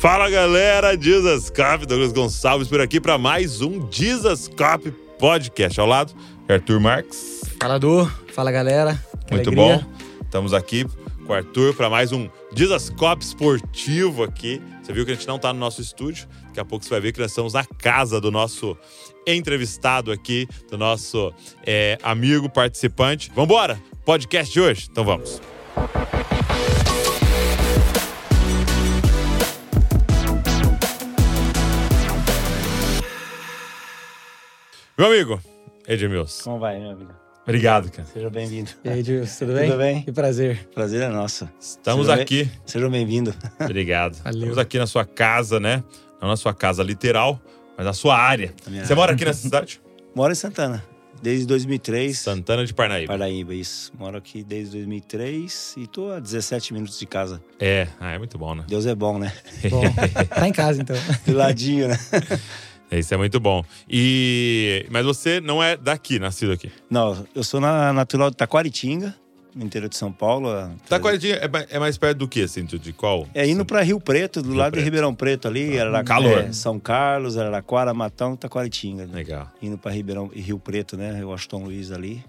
Fala galera, Jesus Cop, Douglas Gonçalves por aqui para mais um Jesus Cop Podcast. Ao lado, Arthur Marques. Fala, Du. Fala, galera. Que Muito alegria. bom. Estamos aqui com o Arthur para mais um Jesus Cop esportivo aqui. Você viu que a gente não está no nosso estúdio. Daqui a pouco você vai ver que nós estamos na casa do nosso entrevistado aqui, do nosso é, amigo participante. Vambora! Podcast de hoje? Então vamos. Meu amigo, Edmilson. Como vai, meu amigo? Obrigado, cara. Seja bem-vindo. E aí, Gilson, tudo bem? Tudo bem? Que prazer. Prazer é nosso. Estamos Seja aqui. bem- Seja bem-vindo. Obrigado. Valeu. Estamos aqui na sua casa, né? Não na sua casa literal, mas na sua área. Você mora aqui nessa cidade? Moro em Santana, desde 2003. Santana de Parnaíba. Paraíba, isso. Moro aqui desde 2003 e tô a 17 minutos de casa. É, ah, é muito bom, né? Deus é bom, né? Bom, tá em casa, então. Do ladinho, né? Isso é muito bom. E mas você não é daqui, nascido aqui. Não, eu sou na, natural de Taquaritinga, no interior de São Paulo. a- Taquaritinga é, é mais perto do que, assim, de qual? É indo pra Rio Preto, do Rio lado Preto. de Ribeirão Preto ali. Arara- Calor. é, São Carlos, Araraquara, Matão, Taquaritinga. Legal. indo para Ribeirão e Rio Preto, né? Washington Luiz ali.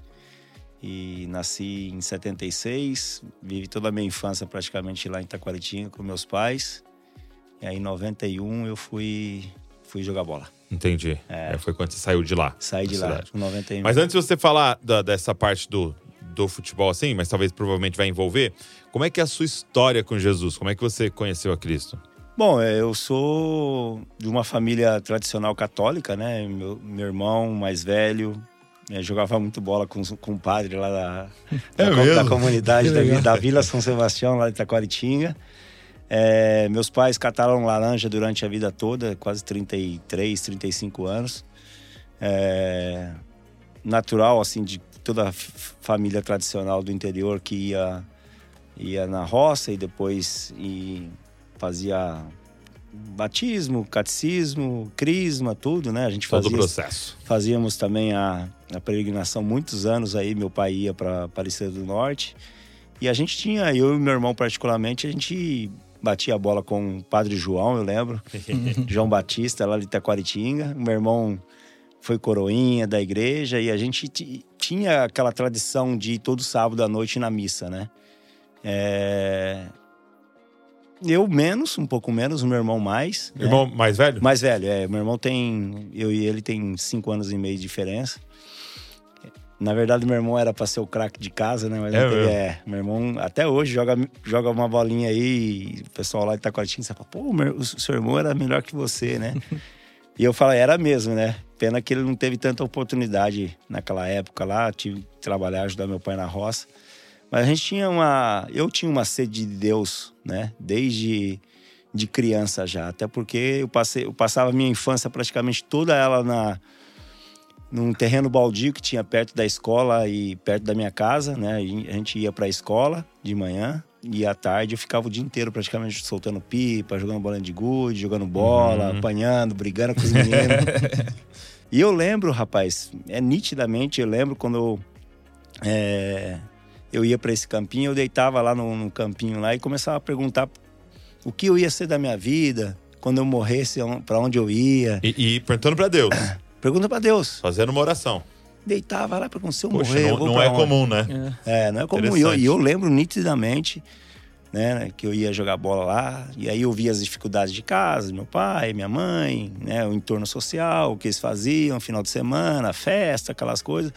E nasci em 76, vivi toda a minha infância praticamente lá em Taquaritinga com meus pais. E aí em 91 eu fui fui jogar bola. Entendi. É, foi quando você saiu de lá. Saí de da lá cidade. com 91. Mas antes de você falar da- dessa parte do, do futebol, assim, mas talvez provavelmente vai envolver, como é que é a sua história com Jesus? Como é que você conheceu a Cristo? Bom, é, eu sou de uma família tradicional católica, né? Meu, meu irmão mais velho né, jogava muito bola com, com o padre lá da, É da, mesmo? da comunidade da, da Vila São Sebastião, lá de Taquaritinga. É, meus pais cataram laranja durante a vida toda, quase 33, 35 anos. É, natural, assim, de toda a família tradicional do interior que ia, ia na roça e depois e fazia batismo, catecismo, crisma, tudo, né? A gente Todo o fazia, processo. fazíamos também a, a peregrinação muitos anos aí, meu pai ia para Aparecida do Norte. E a gente tinha, eu e meu irmão particularmente, a gente batia a bola com o Padre João, eu lembro. João Batista, lá de Itaquaritinga. Meu irmão foi coroinha da igreja e a gente ti- tinha aquela tradição de ir todo sábado à noite na missa, né? É, Eu menos, um pouco menos, o meu irmão mais. né? Irmão mais velho? Mais velho, é. Meu irmão tem. Eu e ele tem cinco anos e meio de diferença. Na verdade, meu irmão era pra ser o craque de casa, né? Mas É não teve- mesmo? é, meu irmão até hoje joga, joga uma bolinha aí e o pessoal lá de Taquaritinga fala, pô, meu- o seu irmão era melhor que você, né? e eu falo, era mesmo, né? Pena que ele não teve tanta oportunidade naquela época lá, tive que trabalhar, ajudar meu pai na roça. Mas a gente tinha uma. Eu tinha uma sede de Deus, né? Desde de criança já. Até porque eu, passei, eu passava a minha infância praticamente toda ela na, num terreno baldio que tinha perto da escola e perto da minha casa, né? A gente ia para a escola de manhã e à tarde eu ficava o dia inteiro praticamente soltando pipa, jogando bola de gude, jogando bola, apanhando, brigando com os meninos. e eu lembro, rapaz, é nitidamente, eu lembro quando eu, é, eu ia para esse campinho, eu deitava lá no, no campinho lá e começava a perguntar o que eu ia ser da minha vida, quando eu morresse, para onde eu ia. E, e perguntando pra Deus, Pergunta para Deus. fazendo uma oração. Deitava lá para se eu Poxa, morrer, eu não, vou não é onde? comum, né? É. É, não é comum. E eu, eu lembro nitidamente né, que eu ia jogar bola lá, e aí eu via as dificuldades de casa, meu pai, minha mãe, né, o entorno social, o que eles faziam, final de semana, festa, aquelas coisas.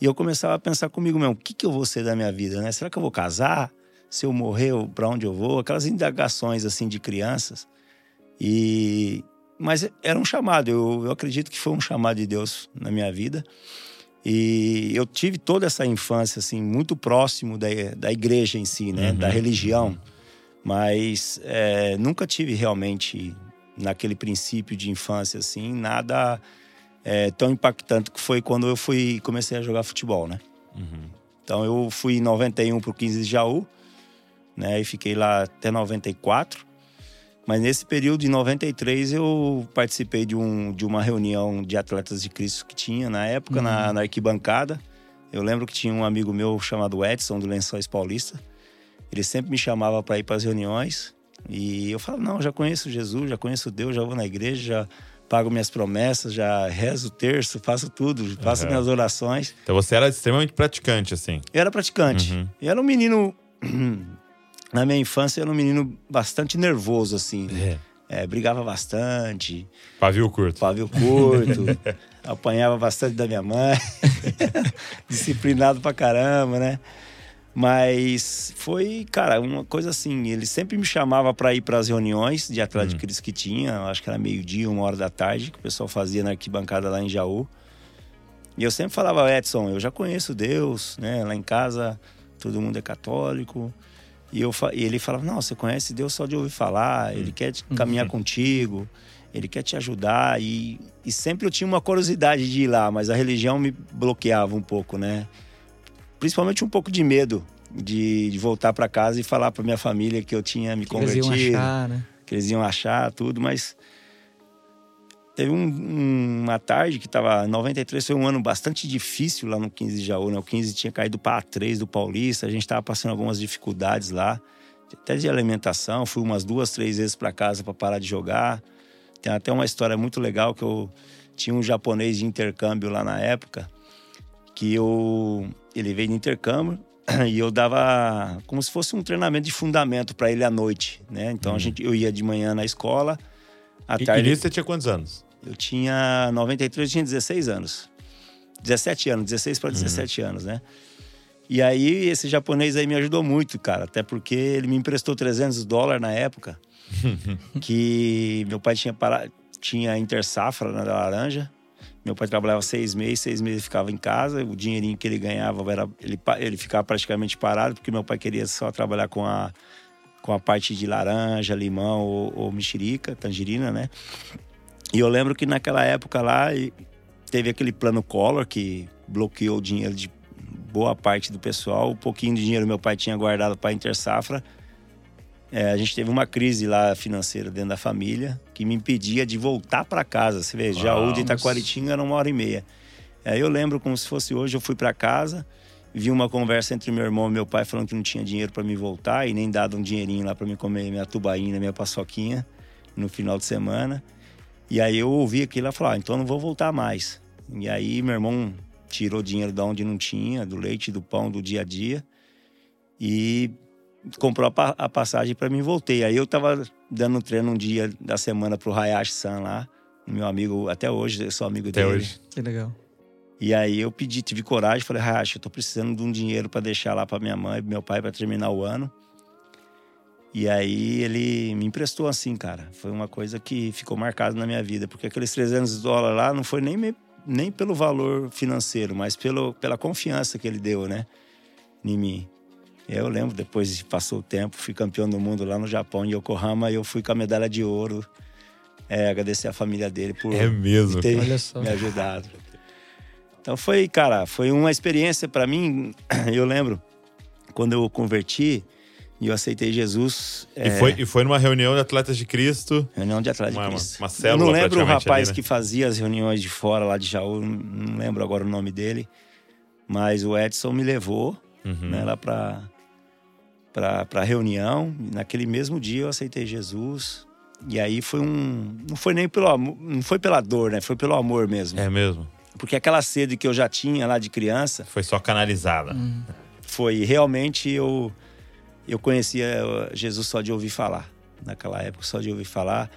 E eu começava a pensar comigo mesmo, o que, que eu vou ser da minha vida, né? Será que eu vou casar? Se eu morrer, para onde eu vou? Aquelas indagações, assim, de crianças. E... Mas era um chamado, eu, eu acredito que foi um chamado de Deus na minha vida. E eu tive toda essa infância, assim, muito próximo da, da igreja em si, né? Uhum. Da religião. Mas é, nunca tive realmente, naquele princípio de infância, assim, nada é, tão impactante que foi quando eu fui comecei a jogar futebol, né? Uhum. Então eu fui em 91 pro 15 de Jaú, né? E fiquei lá até 94. Mas nesse período de 93 eu participei de, um, de uma reunião de atletas de Cristo que tinha na época, na, na arquibancada. Eu lembro que tinha um amigo meu chamado Edson, do Lençóis Paulista. Ele sempre me chamava para ir para as reuniões. E eu falo, não, já conheço Jesus, já conheço Deus, já vou na igreja, já pago minhas promessas, já rezo o terço, faço tudo, faço Uhum. minhas orações. Então você era extremamente praticante, assim. Eu era praticante. Uhum. Eu era um menino. Na minha infância, eu era um menino bastante nervoso, assim. É, brigava bastante, Pavio curto. pavio curto, apanhava bastante da minha mãe. Disciplinado pra caramba, né? Mas foi, cara, uma coisa assim. Ele sempre me chamava pra ir pras reuniões de de Cristo que tinha. Acho que era meio-dia, uma hora da tarde, que o pessoal fazia na arquibancada lá em Jaú. E eu sempre falava, Edson, eu já conheço Deus, né? Lá em casa todo mundo é católico. E, eu, e ele falava, não, você conhece Deus só de ouvir falar, ele quer te- caminhar contigo, ele quer te ajudar. E, e sempre eu tinha uma curiosidade de ir lá, mas a religião me bloqueava um pouco, né? Principalmente um pouco de medo de, de voltar para casa e falar para minha família que eu tinha me Que eles convertido iam achar, né? que eles iam achar tudo, mas teve um- um- uma tarde que tava 93 foi um ano bastante difícil lá no 15 de Jaú, né? O 15 tinha caído para A3 do Paulista, a gente tava passando algumas dificuldades lá, até de alimentação, fui umas duas, três vezes para casa para parar de jogar. Tem até uma história muito legal que eu tinha um japonês de intercâmbio lá na época, que eu ele veio de intercâmbio e eu dava como se fosse um treinamento de fundamento para ele à noite, né? Então a gente eu ia de manhã na escola, à E, e tarde nisso você tinha quantos anos? Eu tinha 93, eu tinha 16 anos. 17 anos, 16 para 17 anos, né? E aí esse japonês aí me ajudou muito, cara, até porque ele me emprestou 300 dólares na época, que meu pai tinha parado, tinha intersafra na laranja. Meu pai trabalhava seis meses, seis meses ele ficava em casa, o dinheirinho que ele ganhava era ele, ele ficava praticamente parado porque meu pai queria só trabalhar com a com a parte de laranja, limão ou, ou mexerica, tangerina, né? E eu lembro que naquela época lá teve aquele plano Collor que bloqueou o dinheiro de boa parte do pessoal. O pouquinho de dinheiro meu pai tinha guardado para a Intersafra. É, a gente teve uma crise lá financeira dentro da família que me impedia de voltar para casa. Você vê, Jaú de Itaquaritinga era uma hora e meia. Aí eu lembro como se fosse hoje, eu fui para casa, vi uma conversa entre meu irmão e meu pai falando que não tinha dinheiro para me voltar e nem dado um dinheirinho lá para me comer minha tubaína, minha paçoquinha no final de semana. E aí eu ouvi aquilo e falei, ah, então eu não vou voltar mais. E aí meu irmão tirou dinheiro da onde não tinha, do leite, do pão, do dia a dia. E comprou a, a passagem para mim e voltei. Aí eu tava dando um treino um dia da semana pro Hayashi-san lá. Meu amigo, até hoje, eu sou amigo Até dele. hoje. Que legal. E aí eu pedi, tive coragem, falei, Hayashi, eu tô precisando de um dinheiro para deixar lá para minha mãe e meu pai para terminar o ano. E aí ele me emprestou assim, cara. Foi uma coisa que ficou marcada na minha vida, porque aqueles 300 dólares lá não foi nem, me- nem pelo valor financeiro, mas pelo, pela confiança que ele deu, né? Em mim. Eu lembro, depois passou o tempo, fui campeão do mundo lá no Japão, em Yokohama, e eu fui com a medalha de ouro. É, agradecer a família dele por É mesmo. ter Olha só. me ajudado. Então foi, cara, foi uma experiência para mim. Eu lembro quando eu converti e eu aceitei Jesus. E, é, foi, e foi numa reunião de Atletas de Cristo. Reunião de Atlético Uma- de Cristo. uma eu célula não lembro o rapaz ali, né? que fazia as reuniões de fora lá de Jaú, não- lembro agora o nome dele, mas o Edson me levou Uhum. né, lá para para reunião. Naquele mesmo dia eu aceitei Jesus. E aí foi um, não foi nem pelo amor, não foi pela dor, né? Foi pelo amor mesmo. É mesmo. Porque aquela sede que eu já tinha lá de criança, Foi só canalizada. foi realmente eu eu conhecia Jesus só de ouvir falar. Naquela época, só de ouvir falar.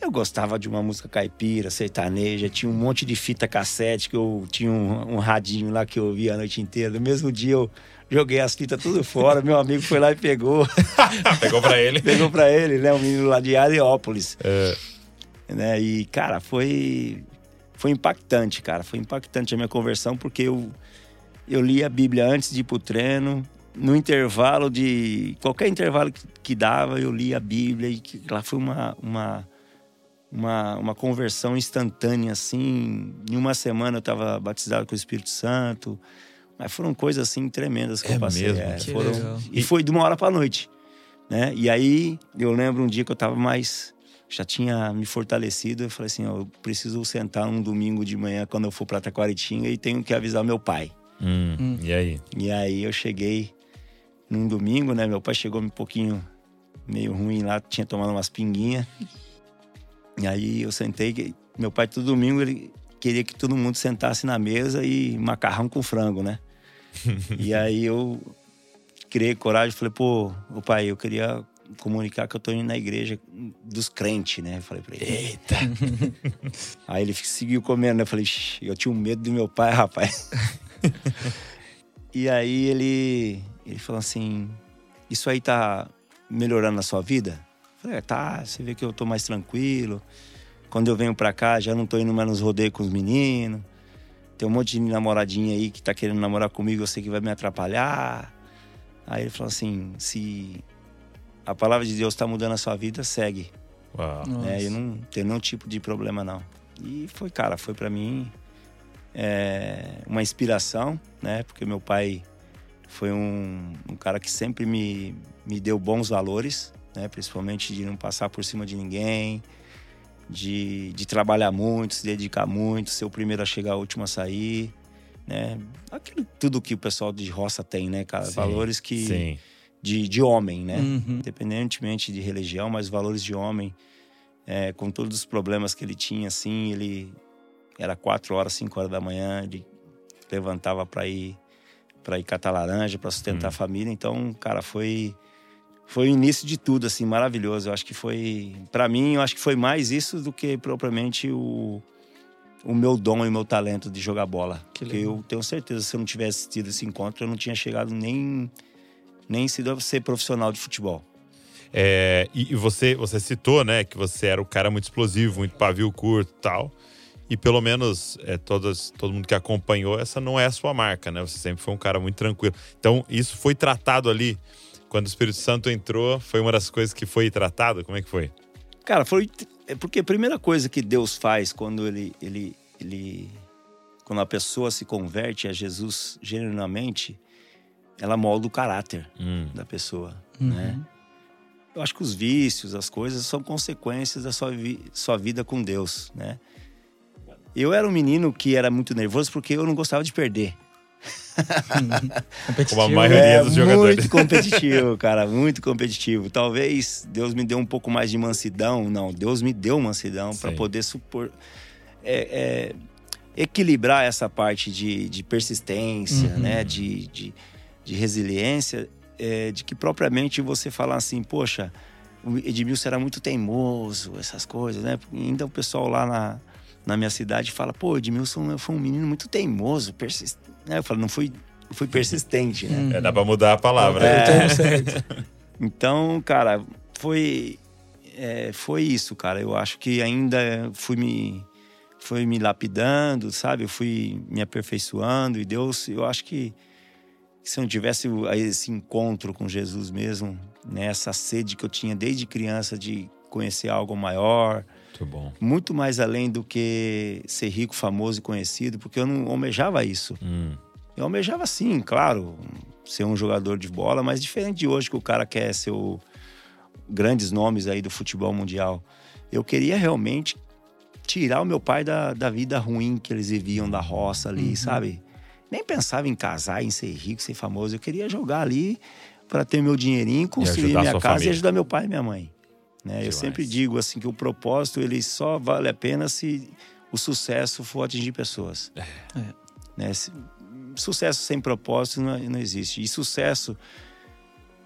Eu gostava de uma música caipira, sertaneja, tinha um monte de fita cassete que eu tinha um, um radinho lá que eu ouvia a noite inteira. No mesmo dia eu joguei as fitas tudo fora, meu amigo foi lá e pegou, Pegou pra ele. pegou pra ele, né, um menino lá de Areópolis. É, né? E, cara, foi, foi impactante, cara. Foi impactante a minha conversão, porque eu, eu li a Bíblia antes de ir pro treino. No intervalo de. Qualquer intervalo que, que dava, eu li a Bíblia. E que lá foi uma, uma, uma, uma conversão instantânea, assim. Em uma semana eu estava batizado com o Espírito Santo. Mas foram coisas, assim, tremendas que É eu passei. mesmo? é, Que foram- legal. E foi de uma hora pra noite. Né? E aí, eu lembro um dia que eu tava mais já tinha me fortalecido. Eu falei assim: ó, eu preciso sentar um domingo de manhã quando eu for para Taquaritinga e tenho que avisar meu pai. Hum, Hum. E aí? E aí eu cheguei num domingo, né? Meu pai chegou um pouquinho meio ruim lá, tinha tomado umas pinguinhas. E aí eu sentei, meu pai todo domingo ele queria que todo mundo sentasse na mesa e macarrão com frango, né? e aí eu criei coragem, falei, pô, o pai, eu queria comunicar que eu tô indo na igreja dos crentes, né? Falei pra ele, eita! aí ele seguiu comendo, né? Eu falei, "Ixi, eu tinha um medo do meu pai, rapaz. e aí ele, ele falou assim, isso aí tá melhorando na sua vida? Eu falei, é, tá, você vê que eu tô mais tranquilo. Quando eu venho pra cá, já não tô indo mais nos rodeios com os meninos. Tem um monte de namoradinha aí que tá querendo namorar comigo, eu sei que vai me atrapalhar. Aí ele falou assim: se a palavra de Deus tá mudando a sua vida, segue. Uau. É, eu não tenho nenhum tipo de problema, não. E foi, cara, foi pra mim é, uma inspiração, né? Porque meu pai foi um, um cara que sempre me, me deu bons valores, né? Principalmente de não passar por cima de ninguém, de, de trabalhar muito, se dedicar muito, ser o primeiro a chegar, o último a sair, né? Aquilo tudo que o pessoal de roça tem, né, cara? Sim, Valores que Sim. de, de homem, né? Uhum. independentemente de religião, mas valores de homem, é, com todos os problemas que ele tinha, assim, ele era quatro horas, cinco horas da manhã, ele levantava para ir para ir catar laranja, para sustentar a família. Então, cara, foi foi o início de tudo, assim, maravilhoso. Eu acho que foi, para mim, eu acho que foi mais isso do que propriamente o o meu dom e o meu talento de jogar bola. Que Porque eu tenho certeza, se eu não tivesse tido esse encontro, eu não tinha chegado nem nem sido a ser profissional de futebol. É, e, e você, você citou, né, que você era um cara muito explosivo, muito pavio curto e tal. E pelo menos é, todas, todo mundo que acompanhou, essa não é a sua marca, né? Você sempre foi um cara muito tranquilo. Então, isso foi tratado ali. Quando o Espírito Santo entrou, foi uma das coisas que foi tratado? Como é que foi? Cara, foi é porque a primeira coisa que Deus faz quando ele ele ele quando a pessoa se converte a Jesus genuinamente, ela molda o caráter Hum, da pessoa, Uhum. né? Eu acho que os vícios, as coisas são consequências da sua, vi- sua vida com Deus, né? Eu era um menino que era muito nervoso porque eu não gostava de perder. Competitivo. Como a maioria dos jogadores. Muito competitivo, cara, muito competitivo. Talvez Deus me deu um pouco mais de mansidão. Não, Deus me deu mansidão para poder supor. é, é, equilibrar essa parte de, de persistência, Uhum. né? De, de, de resiliência, é, de que propriamente você falar assim, poxa, o Edmilson era muito teimoso, essas coisas, né? Ainda o pessoal lá na, na minha cidade fala, pô, Edmilson foi um menino muito teimoso, persistente. Eu falo, não fui, fui persistente, né? é, dá pra mudar a palavra. É. né? Termo certo. Então, cara, foi é, foi isso, cara. Eu acho que ainda fui me foi me lapidando, sabe? Eu fui me aperfeiçoando e Deus, eu acho que se eu não tivesse esse encontro com Jesus mesmo, né, essa sede que eu tinha desde criança de conhecer algo maior, Muito bom. muito mais além do que ser rico, famoso e conhecido, porque eu não almejava isso. Hum, Eu almejava sim, claro, ser um jogador de bola, mas diferente de hoje que o cara quer ser o grandes nomes aí do futebol mundial. Eu queria realmente tirar o meu pai da, da vida ruim que eles viviam da roça ali, sabe? Nem pensava em casar, em ser rico, ser famoso. Eu queria jogar ali para ter meu dinheirinho, construir minha casa família. e ajudar meu pai e minha mãe. Né? Eu sempre digo assim que o propósito ele só vale a pena se o sucesso for atingir pessoas. Né? Se- Sucesso sem propósito não, não existe. E sucesso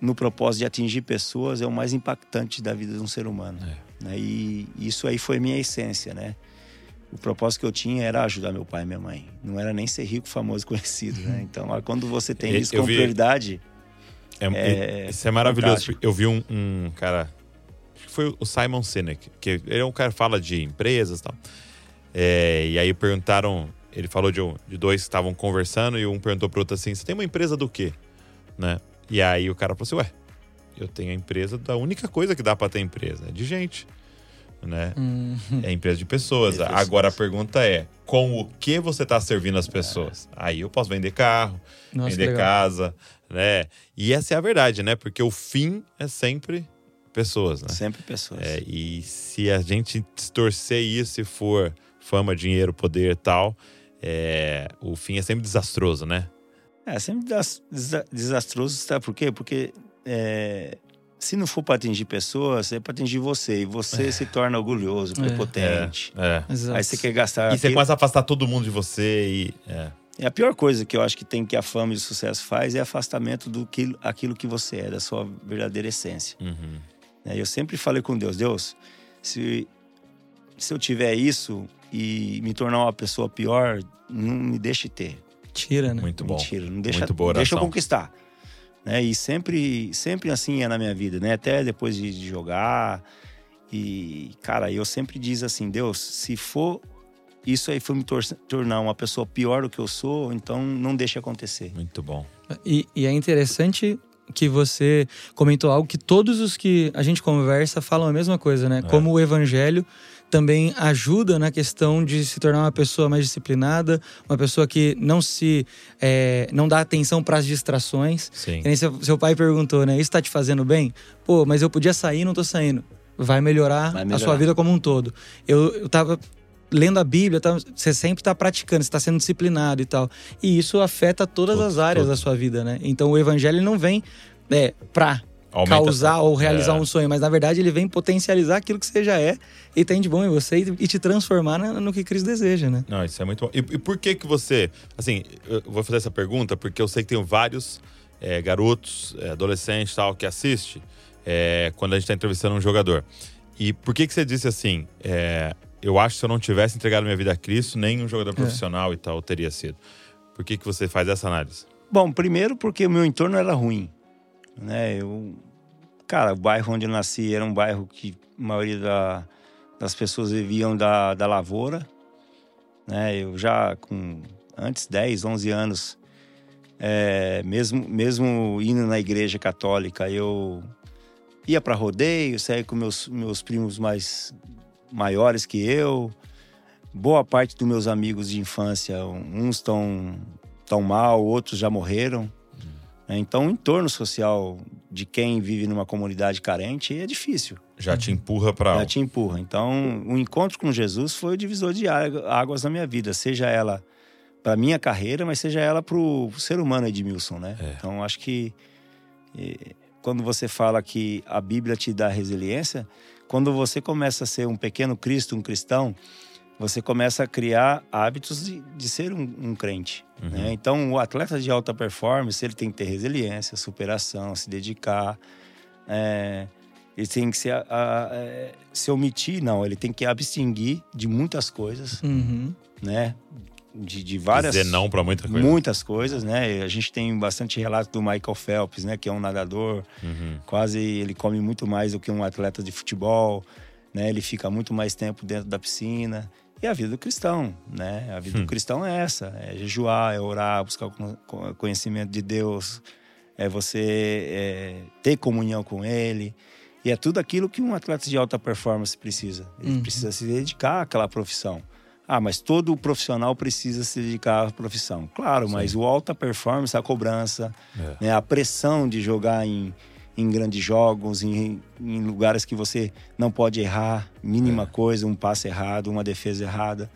no propósito de atingir pessoas é o mais impactante da vida de um ser humano. Né? E isso aí foi minha essência, né? O propósito que eu tinha era ajudar meu pai e minha mãe. Não era nem ser rico, famoso, conhecido, né? Então, ó, quando você tem isso eu como vi- prioridade, É, É isso é maravilhoso. fantástico. Eu vi um, um cara, foi o Simon Sinek, que ele é um cara que fala de empresas e tal. É, e aí perguntaram, ele falou de, um- de dois que estavam conversando e um perguntou pro outro assim: Você tem uma empresa do quê? Né? E aí o cara falou assim: Ué, eu tenho a empresa da única coisa que dá pra ter empresa, é de gente. Né? Hum, É empresa de pessoas. Pessoas. Agora a pergunta é: com o que você está servindo as pessoas? Aí eu posso vender carro, Nossa, vender casa, né? E essa é a verdade, né? Porque o fim é sempre pessoas, né? sempre pessoas. É, e se a gente distorcer isso e for fama, dinheiro, poder e tal, é, o fim é sempre desastroso, né? É, sempre desastroso, sabe por quê? Porque é, se não for para atingir pessoas, é para atingir você. E você se torna orgulhoso, prepotente. É. Exato. Aí você quer gastar. E você aquilo- começa a afastar todo mundo de você e. É. E a pior coisa que eu acho que tem que a fama e o sucesso faz é afastamento do que aquilo que você é, da sua verdadeira essência. Uhum. Né? Eu sempre falei com Deus, Deus, se, se eu tiver isso e me tornar uma pessoa pior, não me deixe ter. Tira, né? Muito bom. Mentira, não deixa, Muito boa deixa eu conquistar. Né? E sempre, sempre assim é na minha vida, né? Até depois de, de jogar. E, cara, eu sempre diz assim, Deus, se for isso aí for me tor- tornar uma pessoa pior do que eu sou, então não deixe acontecer. Muito bom. E, e é interessante que você comentou algo que todos os que a gente conversa falam a mesma coisa, né? Como o evangelho também ajuda na questão de se tornar uma pessoa mais disciplinada, uma pessoa que não se é, não dá atenção para as distrações. Sim. Seu, seu pai perguntou, né? Isso tá te fazendo bem? Pô, mas eu podia sair não tô saindo. Vai melhorar, Vai a melhorar. sua vida como um todo. Eu, eu tava lendo a Bíblia, tá- você sempre tá praticando, você tá sendo disciplinado e tal. E isso afeta todas Tudo, as áreas tudo. da sua vida, né? Então o evangelho não vem é, pra Aumenta- causar ou realizar É. um sonho, mas na verdade ele vem potencializar aquilo que você já é e tem de bom em você e, e te transformar na- no que Cristo deseja, né? Não, isso é muito bom. E, e por que que você... Assim, eu vou fazer essa pergunta porque eu sei que tem vários é, garotos, é, adolescentes tal, que assiste é, quando a gente está entrevistando um jogador. E por que que você disse assim, é, eu acho que se eu não tivesse entregado minha vida a Cristo, nem um jogador profissional e tal teria sido. Por que que você faz essa análise? Bom, primeiro porque o meu entorno era ruim, né? Eu, cara, o bairro onde eu nasci era um bairro que a maioria da- das pessoas viviam da, da lavoura, né? Eu já com antes 10, 11 anos, é, mesmo mesmo indo na igreja católica, eu ia para rodeio, saía com meus meus primos mais maiores que eu. Boa parte dos meus amigos de infância, uns estão tão mal, outros já morreram. né? Então, o entorno social de quem vive numa comunidade carente é difícil, Já te empurra para... já te empurra. Então, o encontro com Jesus foi o divisor de águ- águas na minha vida, seja ela para minha carreira, mas seja ela para o ser humano Edmilson, né? É. Então, acho que eh, quando você fala que a Bíblia te dá resiliência, quando você começa a ser um pequeno Cristo, um cristão, você começa a criar hábitos de, de ser um, um crente. Uhum. né? Então, o atleta de alta performance, ele tem que ter resiliência, superação, se dedicar. é, ele tem que se, a- a- é, se omitir, não, ele tem que abstinguir de muitas coisas, Uhum. né? De, de várias Dizer não para muita coisa. muitas coisas, né? A gente tem bastante relato do Michael Phelps, né? Que é um nadador, Uhum. quase ele come muito mais do que um atleta de futebol, né? Ele fica muito mais tempo dentro da piscina. E a vida do cristão, né? A vida Hum. do cristão é essa: é jejuar, é orar, buscar o conhecimento de Deus, é você é, ter comunhão com Ele. E é tudo aquilo que um atleta de alta performance precisa. Ele Uhum. precisa se dedicar àquela profissão. Ah, mas todo profissional precisa se dedicar à profissão. Claro, mas o alta performance, a cobrança, É. né, a pressão de jogar em, em grandes jogos, em, em lugares que você não pode errar, mínima coisa, um passe errado, uma defesa errada.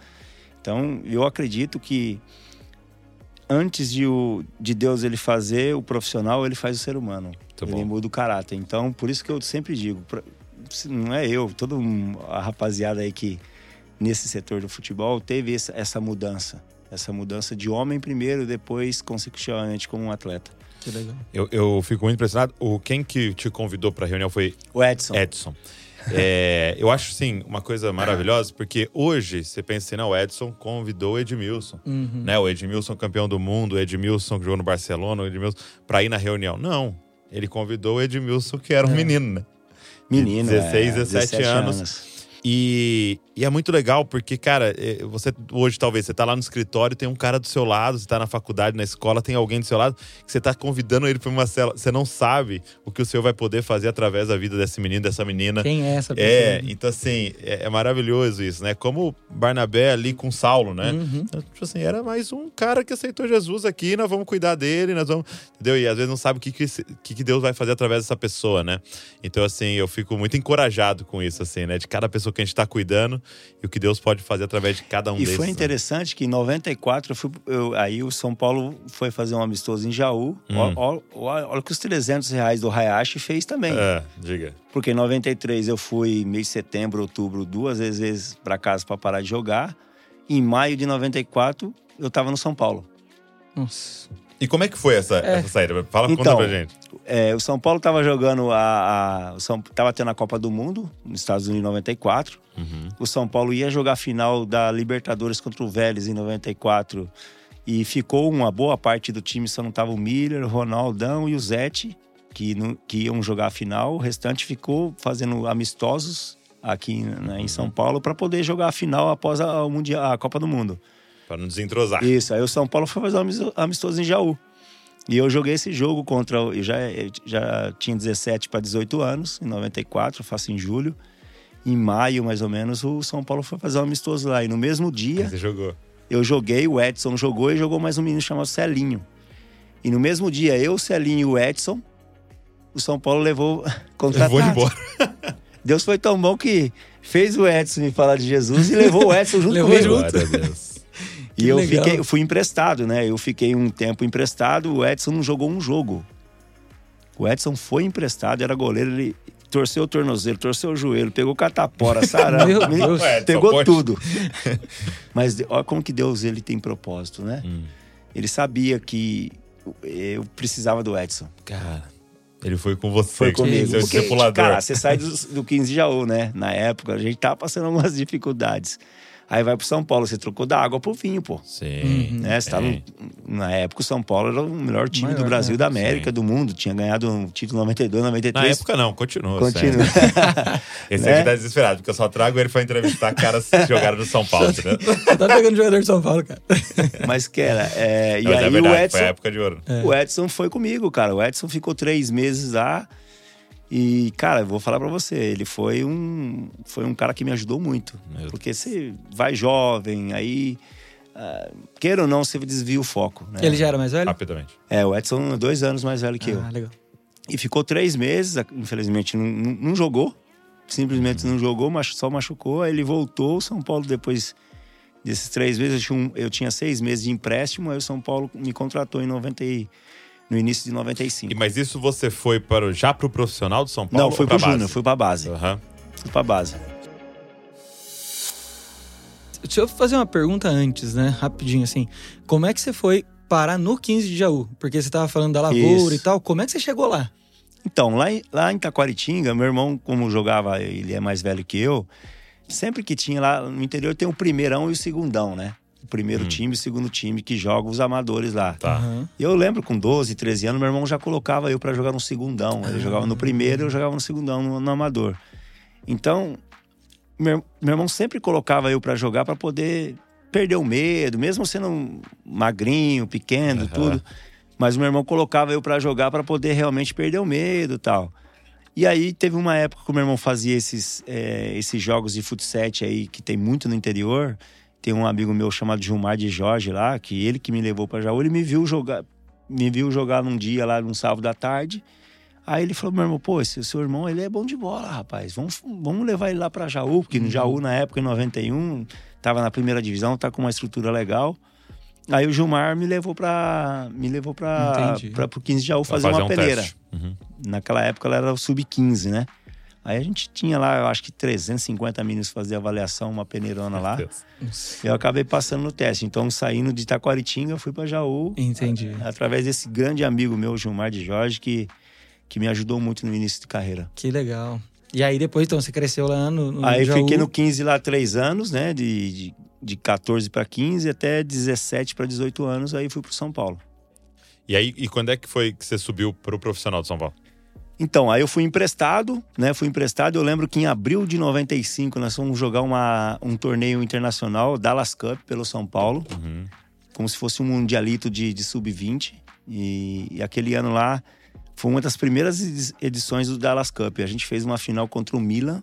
Então, eu acredito que antes de, o, de Deus ele fazer o profissional, ele faz o ser humano. Muito ele bom. muda o caráter. Então, por isso que eu sempre digo, não é eu, toda a rapaziada aí que nesse setor do futebol teve essa, essa mudança. Essa mudança de homem primeiro, depois consecutivamente como um atleta. Que legal. Eu, eu fico muito impressionado. O, quem que te convidou para a reunião foi O Edson. Edson. É, eu acho, sim, uma coisa maravilhosa, porque hoje você pensa assim, não, o Edson convidou o Edmilson. Uhum. Né? O Edmilson campeão do mundo, o Edmilson que jogou no Barcelona, o Edmilson para ir na reunião. Não, ele convidou o Edmilson, que era um menino, né? Menino, 16, é, 17 anos. E, e é muito legal porque, cara, é, você hoje talvez você tá lá no escritório, tem um cara do seu lado, você tá na faculdade, na escola, tem alguém do seu lado, que você tá convidando ele para uma cela. Você não sabe o que o senhor vai poder fazer através da vida desse menino, dessa menina. Quem é essa pessoa? É, então assim, é, é maravilhoso isso, né? Como Barnabé ali com Saulo, né? Uhum. Então, Tipo assim, era mais um cara que aceitou Jesus aqui, nós vamos cuidar dele, nós vamos. Entendeu? E às vezes não sabe o que, que, que Deus vai fazer através dessa pessoa, né? Então, assim, eu fico muito encorajado com isso, assim, né? De cada pessoa que a gente tá cuidando, e o que Deus pode fazer através de cada um E desses. foi né? interessante que em 94 eu fui, eu- aí o São Paulo foi fazer um amistoso em Jaú. Hum. Olha que os 300 reais do Hayashi fez também. É, diga. Porque em 93 eu fui mês de setembro, outubro, duas vezes para casa para parar de jogar. Em maio de 94 eu tava no São Paulo. Nossa. E como é que foi essa, É. essa saída? Fala, conta Então, pra gente. É, o São Paulo tava jogando a, a o São, tava tendo a Copa do Mundo nos Estados Unidos em 94. Uhum. O São Paulo ia jogar a final da Libertadores contra o Vélez em 94 e ficou uma boa parte do time, só não tava o Miller, o Ronaldão e o Zete, que, não- que iam jogar a final. O restante ficou fazendo amistosos aqui né, em São Paulo para poder jogar a final após a, o mundial, a Copa do Mundo. Pra não desentrosar. Isso, aí o São Paulo foi fazer um amisto- amistoso em Jaú. E eu joguei esse jogo contra. o- Eu já, eu já tinha 17 para 18 anos, em 94, eu faço em julho. Em maio, mais ou menos, o São Paulo foi fazer um amistoso lá. E no mesmo Aí dia, Você jogou. eu joguei, o Edson jogou e jogou mais um menino chamado Celinho. E no mesmo dia, eu, o Celinho e o Edson, o São Paulo levou contratado. Vou embora. Deus foi tão bom que fez o Edson me falar de Jesus e levou o Edson junto Levou comigo. junto. E eu legal. fiquei, fui emprestado, né? Eu fiquei um tempo emprestado, o Edson não jogou um jogo. O Edson foi emprestado, era goleiro, ele torceu o tornozelo, torceu o joelho, pegou catapora, sarão, Meu me- Deus. Edson, pegou pode. tudo. Mas olha como que Deus ele tem propósito, né? Hum. Ele sabia que eu precisava do Edson. Cara, ele foi com você. Foi comigo. Seu Porque, discipulador. cara, você sai do, do 15 de Jaú, né? Na época, a gente tava passando algumas dificuldades. Aí vai pro São Paulo, você trocou da água pro vinho, pô. Sim. Uhum. né? Você tava no- na época, o São Paulo era o melhor time Maior, do Brasil, né? da América, Sim. do mundo. Tinha ganhado um título 92, 93. Na época não, continua. Continua. Esse Né? aqui tá desesperado, porque eu só trago ele pra entrevistar caras que jogaram no São Paulo? Tá pegando jogador de São Paulo, cara. Mas que era. é, e Não, mas aí é o verdade, Edson, foi a época de ouro. o Edson foi comigo, cara. O Edson ficou três meses lá. E, cara, eu vou falar pra você, ele foi um, foi um cara que me ajudou muito. Meu Porque você vai jovem, aí. ah, queira ou não, você desvia o foco. Né? Ele já era mais velho? Rapidamente. É, o Edson é dois anos mais velho que eu. Ah, legal. E ficou três meses, infelizmente não, não, não jogou. Simplesmente não jogou, mas só machucou. Aí ele voltou. O São Paulo, depois desses três meses, eu tinha, um- eu tinha seis meses de empréstimo. Aí o São Paulo me contratou em 90 e- no início de 95. E, mas isso você foi para, o- já pro profissional do São Paulo? não, fui pra pro Júnior, base? fui pra base. Aham. Fui pra base. Deixa eu fazer uma pergunta antes, né? Rapidinho, assim. Como é que você foi parar no 15 de Jaú? Porque você tava falando da lavoura Isso. e tal. Como é que você chegou lá? Então, lá em, lá em Taquaritinga, meu irmão, como jogava, ele é mais velho que eu, sempre que tinha lá no interior tem o primeirão e o segundão, né? O primeiro time e o segundo time que joga os amadores lá. Tá. E eu lembro, com 12, 13 anos, meu irmão já colocava eu pra jogar no segundão. Ele jogava no primeiro, eu jogava no segundão, no, no amador. Então, meu, meu irmão sempre colocava eu pra jogar pra poder perder o medo, mesmo sendo magrinho, pequeno, Aham. tudo. Mas meu irmão colocava eu pra jogar pra poder realmente perder o medo e tal. E aí teve uma época que o meu irmão fazia esses, eh, esses jogos de futsal aí que tem muito no interior. Tem um amigo meu chamado Gilmar de Jorge lá, que ele que me levou pra Jaú, ele me viu jogar, me viu jogar num dia lá, num sábado à tarde. Aí ele falou, meu irmão, pô, esse seu irmão, ele é bom de bola, rapaz. Vamos, vamos levar ele lá pra Jaú, porque no Jaú, na época, em 91, tava na primeira divisão, tá com uma estrutura legal. Aí o Gilmar me levou pra. Me levou pra, Entendi. pra, pro 15 de Jaú Pra fazer, uma um peneira. Uhum. Naquela época ela era o sub-15, né? Aí a gente tinha lá, eu acho que 350 meninos fazer avaliação, uma peneirona lá. Deus. Eu acabei passando no teste. Então, saindo de Itaquaritinga, eu fui para Jaú. Entendi. Através desse grande amigo meu, Gilmar de Jorge, que, que me ajudou muito no início de carreira. Que legal. E aí depois, então, você cresceu lá no, no Aí Jaú. fiquei no 15 lá três anos, né? De, de, de 14 para 15 até 17 para 18 anos. Aí fui para São Paulo. E aí, e quando é que foi que você subiu pro profissional de São Paulo? Então, aí eu fui emprestado, né? Fui emprestado. Eu lembro que em abril de 95 nós fomos jogar uma, um torneio internacional, Dallas Cup, pelo São Paulo. Uhum. como se fosse um mundialito de, de sub-20. E, e aquele ano lá foi uma das primeiras edi- edições do Dallas Cup. A gente fez uma final contra o Milan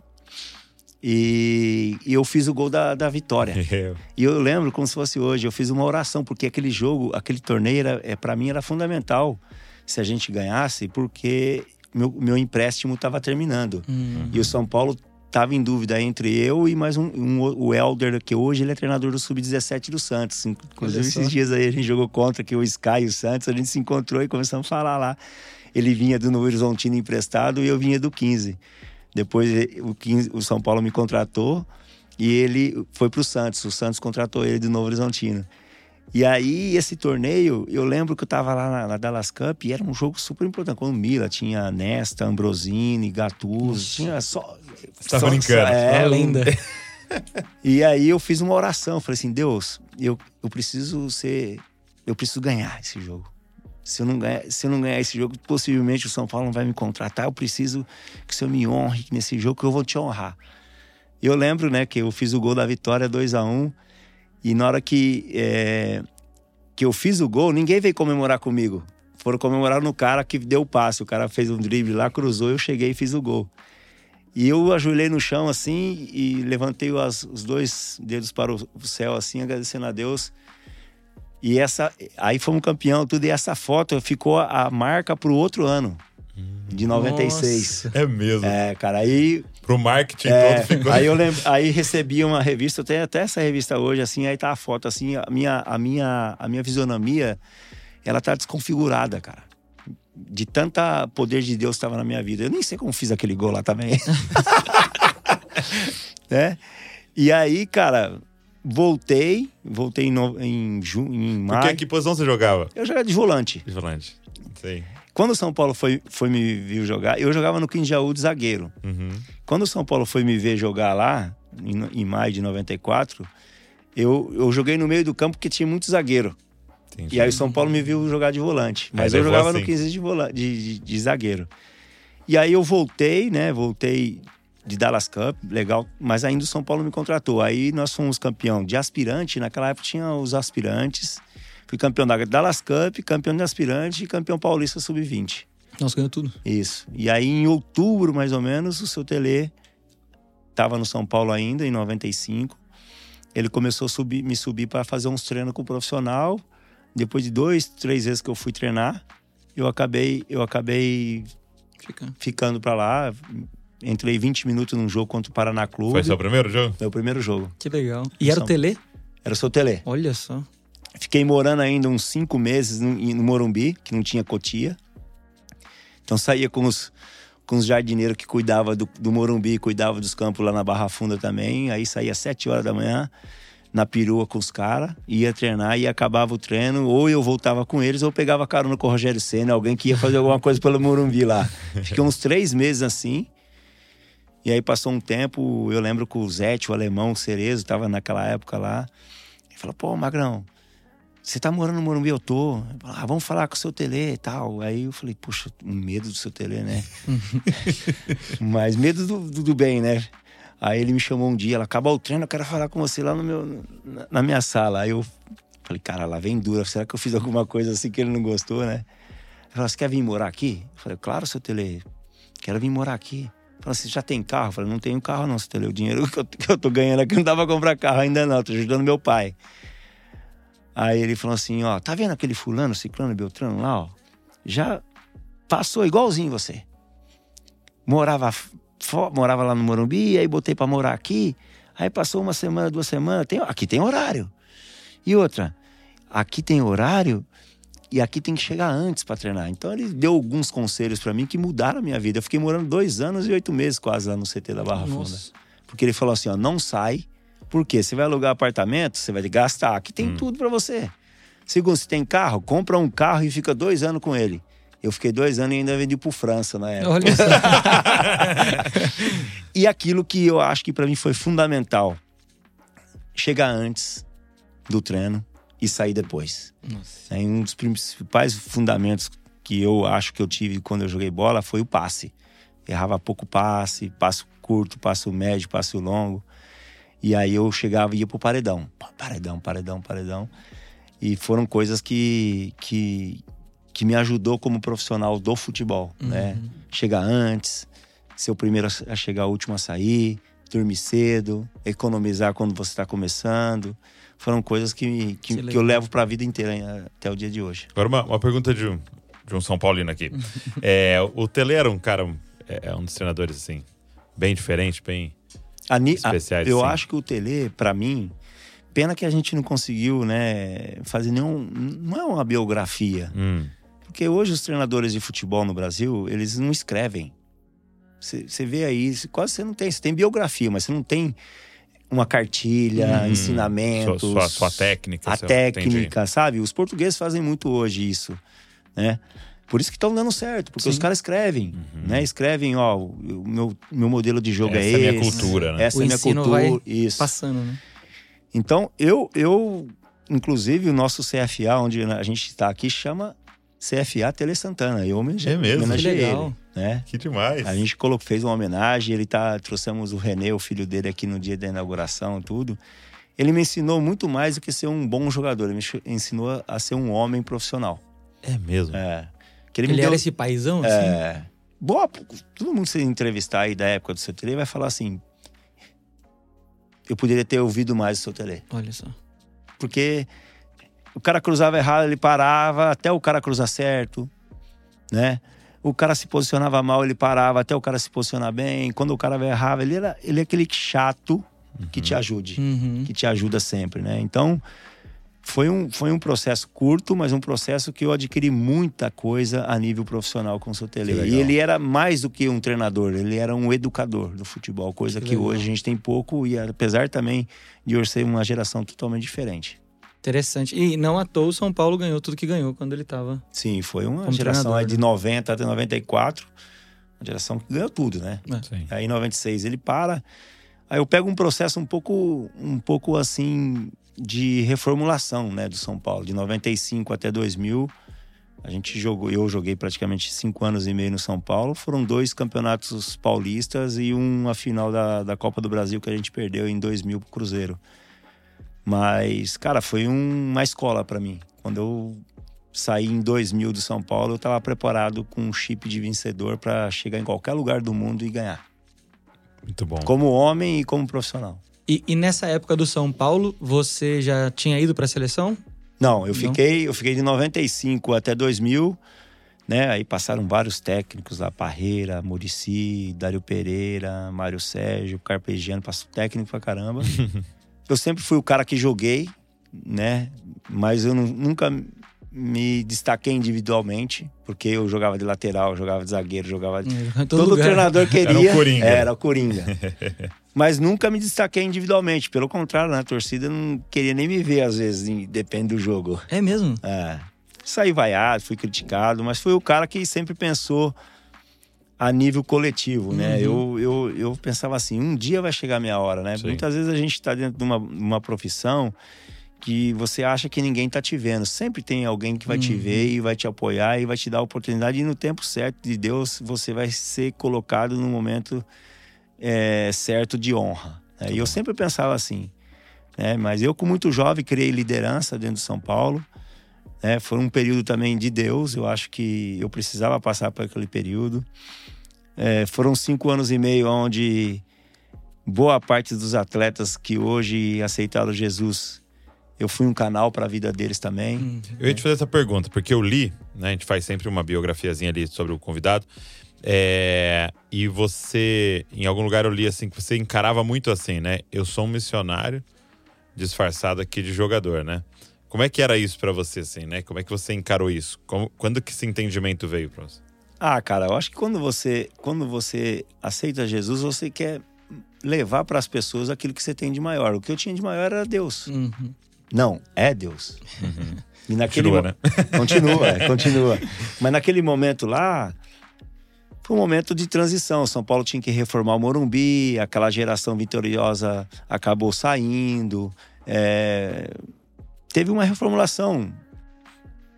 e, e eu fiz o gol da, da vitória. E eu lembro como se fosse hoje, eu fiz uma oração, porque aquele jogo, aquele torneio, era, é, para mim era fundamental se a gente ganhasse, porque meu, meu empréstimo estava terminando. Hum, E o São Paulo tava em dúvida entre eu e mais um, um o Elder, que hoje ele é treinador do Sub-17 do Santos. Inclusive, esses dias aí a gente jogou contra que o Sky e o Santos, a gente se encontrou e começamos a falar lá. Ele vinha do Novo Horizontino emprestado e eu vinha do 15. Depois o, 15, o São Paulo me contratou e ele foi pro Santos. O Santos contratou ele do Novo Horizontino. E aí, esse torneio, eu lembro que eu tava lá na, na Dallas Cup e era um jogo super importante. Quando Mila tinha Nesta, Ambrosini, Gattuso, tinha só. Você tá brincando. É, lenda. e aí eu fiz uma oração. Falei assim: Deus, eu, eu preciso ser. Eu preciso ganhar esse jogo. Se eu, não ganhar, se eu não ganhar esse jogo, possivelmente o São Paulo não vai me contratar. Eu preciso que o Senhor me honre nesse jogo, que eu vou te honrar. Eu lembro, né, que eu fiz o gol da vitória 2 a 1 um, e na hora que, é, que eu fiz o gol, ninguém veio comemorar comigo. Foram comemorar no cara que deu o passe. O cara fez um drible lá, cruzou, eu cheguei e fiz o gol. E eu ajoelhei no chão assim e levantei as, os dois dedos para o céu assim, agradecendo a Deus. E essa, aí fomos campeão, tudo. E essa foto ficou a marca para o outro ano, de 96. É mesmo. É, cara, aí Pro marketing é, todo ficou. Aí eu lembro, aí recebi uma revista, eu tenho até essa revista hoje, assim, aí tá a foto, assim, a minha, a minha, a minha fisionomia, ela tá desconfigurada, cara. De tanta poder de Deus que estava na minha vida. Eu nem sei como fiz aquele gol lá também. né? E aí, cara, voltei, voltei em, no, em, junho, em maio. Por que, posição você jogava? Eu jogava de volante. De volante. Sei. Quando o São Paulo foi, foi me vir jogar, eu jogava no Quinjaú de zagueiro. Uhum. Quando o São Paulo foi me ver jogar lá, em, em maio de 94, eu, eu joguei no meio do campo porque tinha muito zagueiro. Entendi. E aí o São Paulo me viu jogar de volante. Mas Aí eu jogava assim. no 15 de, volante, de, de, de zagueiro. E aí eu voltei, né? Voltei de Dallas Cup, legal. Mas ainda o São Paulo me contratou. Aí nós fomos campeão de aspirante. Naquela época tinha os aspirantes. Fui campeão da Dallas Cup, campeão de aspirante e campeão paulista sub-20. Nossa, ganhou tudo. Isso. E aí, em outubro, mais ou menos, o seu Tele estava no São Paulo ainda, em 95. Ele começou a subir, me subir para fazer uns treinos com o profissional. Depois de dois, três vezes que eu fui treinar, eu acabei, eu acabei Fica. ficando para lá. Entrei 20 minutos num jogo contra o Paraná Clube. Foi seu primeiro jogo? Meu primeiro jogo. Que legal. E era o Tele? Era o seu Tele. Olha só. Fiquei morando ainda uns cinco meses no, no Morumbi, que não tinha cotia. Então saía com os, com os jardineiros que cuidavam do, do Morumbi, cuidavam dos campos lá na Barra Funda também. Aí saía às sete horas da manhã, na perua com os caras, ia treinar e acabava o treino. Ou eu voltava com eles, ou pegava carona com o Rogério Senna, alguém que ia fazer alguma coisa pelo Morumbi lá. Fiquei uns três meses assim. E aí passou um tempo, eu lembro que o Zete, o alemão, o Cerezo, tava naquela época lá. Ele falou, pô, Magrão, você tá morando no Morumbi? Eu tô. Ah, vamos falar com o seu Tele e tal. Aí eu falei, puxa, um medo do seu Tele, né? Mas medo do, do, do bem, né? Aí ele me chamou um dia, ela acabou o treino, eu quero falar com você lá no meu, na, na minha sala. Aí eu falei, cara, lá vem dura, será que eu fiz alguma coisa assim que ele não gostou, né? Ele falou, você quer vir morar aqui? Eu falei, claro, seu Tele, quero vir morar aqui. Falou, você já tem carro? Eu falei, não tenho carro não, seu Tele, o dinheiro que eu, que eu tô ganhando aqui não dá pra comprar carro ainda não, tô ajudando meu pai. Aí ele falou assim, ó, tá vendo aquele fulano, ciclano, beltrano lá, ó? Já passou igualzinho você. Morava, morava lá no Morumbi, aí botei pra morar aqui. Aí passou uma semana, duas semanas, tem, aqui tem horário. E outra, aqui tem horário e aqui tem que chegar antes pra treinar. Então ele deu alguns conselhos pra mim que mudaram a minha vida. Eu fiquei morando dois anos e oito meses quase lá no CT da Barra Funda. Nossa. Porque ele falou assim, ó, não sai. Por quê? Você vai alugar apartamento, você vai gastar. Aqui tem tudo pra você. Segundo, se tem carro, compra um carro e fica dois anos com ele. Eu fiquei dois anos e ainda vendi pro França na época. Olha só. E aquilo que eu acho que pra mim foi fundamental. Chegar antes do treino e sair depois. Nossa. É um dos principais fundamentos que eu acho que eu tive quando eu joguei bola foi o passe. Errava pouco passe, passo curto, passo médio, passo longo. E aí eu chegava e ia pro paredão. Paredão, paredão, paredão. E foram coisas que, que, que me ajudou como profissional do futebol, né? Chegar antes, ser o primeiro a chegar, o último a sair, dormir cedo, economizar quando você está começando. Foram coisas que, que, Que que eu levo para a vida inteira até o dia de hoje. Agora, uma, uma pergunta de um, de um São Paulino aqui. é, o Tele era um cara, é, é um dos treinadores, assim, bem diferente, bem A ni- a- especiais. eu sim. acho que o Tele, pra mim, pena que a gente não conseguiu, né, fazer nenhum. Não é uma biografia. Hum, Porque hoje os treinadores de futebol no Brasil, eles não escrevem. Você vê aí, cê- quase você não tem. Você tem biografia, mas você não tem uma cartilha, hum, ensinamentos. Sua, sua, sua técnica. a seu- entendi. técnica, sabe? Os portugueses fazem muito hoje isso, né? Por isso que estão dando certo, porque Sim. os caras escrevem, né? Escrevem, ó, o meu, meu modelo de jogo Essa é é a minha esse. cultura, né? Essa O é minha cultura. vai Isso. Passando, né? Então, eu, eu, inclusive, o nosso CFA, onde a gente está aqui, chama CFA Tele Santana. Eu homenagei, É mesmo? Que homenageei legal. ele, né? Que demais. A gente colocou, fez uma homenagem, ele tá, trouxemos o René, o filho dele, aqui no dia da inauguração e tudo. Ele me ensinou muito mais do que ser um bom jogador, ele me ensinou a ser um homem profissional. É mesmo. É. Que Ele, me deu- era esse paizão, assim? é, boa, todo mundo que você entrevistar aí da época do seu tele vai falar assim: eu poderia ter ouvido mais o seu tele. Olha só. Porque o cara cruzava errado, ele parava até o cara cruzar certo, né? O cara se posicionava mal, ele parava até o cara se posicionar bem. Quando o cara errava, ele era ele é aquele chato que te ajude, Uhum. que te ajuda sempre, né? Então, foi um, foi um processo curto, mas um processo que eu adquiri muita coisa a nível profissional com o seu Que tele. legal. E ele era mais do que um treinador, ele era um educador do futebol, coisa Que que, hoje a gente tem pouco, e apesar também de hoje ser uma geração totalmente diferente. Interessante. E não à toa o São Paulo ganhou tudo que ganhou quando ele tava. Sim, foi uma geração de 90 até 94, uma geração que ganhou tudo, né? Sim. Aí em 96 ele para. Aí eu pego um processo um pouco, um pouco assim de reformulação, né, do São Paulo, de 95 até 2000. A gente jogou, eu joguei praticamente cinco anos e meio no São Paulo. Foram dois campeonatos paulistas e uma final da, da Copa do Brasil que a gente perdeu em 2000 pro Cruzeiro. Mas, cara, foi um- uma escola para mim. Quando eu saí em 2000 do São Paulo, eu estava preparado com um chip de vencedor para chegar em qualquer lugar do mundo e ganhar. Muito bom. Como homem e como profissional. E, e nessa época do São Paulo, você já tinha ido pra seleção? Não, eu Não? fiquei, eu fiquei de 95 até 2000, né? Aí passaram vários técnicos lá, Parreira, Murici, Dário Pereira, Mário Sérgio, Carpegiano, passou técnico pra caramba. eu sempre fui o cara que joguei, né? Mas eu nu- nunca me destaquei individualmente, porque eu jogava de lateral, jogava de zagueiro, jogava de Em todo Todo treinador queria. Era o Coringa. Era o Coringa. Mas nunca me destaquei individualmente. Pelo contrário, na torcida não queria nem me ver, às vezes, depende do jogo. É mesmo? É. Saí vaiado, fui criticado, mas fui o cara que sempre pensou a nível coletivo, né? Eu, eu, eu pensava assim, um dia vai chegar a minha hora, né? Sim. Muitas vezes a gente está dentro de uma, uma profissão que você acha que ninguém tá te vendo. Sempre tem alguém que vai te Uhum. ver e vai te apoiar e vai te dar a oportunidade. E no tempo certo de Deus, você vai ser colocado no momento é, certo de honra. né? E eu sempre pensava assim. Né? Mas eu, com muito jovem, criei liderança dentro de São Paulo. Né? Foi um período também de Deus. Eu acho que eu precisava passar por aquele período. É, foram cinco anos e meio onde boa parte dos atletas que hoje aceitaram Jesus, eu fui um canal para a vida deles também. Hum. Eu ia te fazer essa pergunta, porque eu li, né? A gente faz sempre uma biografiazinha ali sobre o convidado. É, e você, em algum lugar eu li assim, que você encarava muito assim, né? Eu sou um missionário disfarçado aqui de jogador, né? Como é que era isso pra você, assim, né? Como é que você encarou isso? Como- quando que esse entendimento veio pra você? Ah, cara, eu acho que quando você, quando você aceita Jesus, você quer levar para as pessoas aquilo que você tem de maior. O que eu tinha de maior era Deus. Uhum. Não, é Deus. E naquele Continua, mo- né? Continua, continua. Mas naquele momento lá, foi um momento de transição. São Paulo tinha que reformar o Morumbi, aquela geração vitoriosa acabou saindo. é, Teve uma reformulação.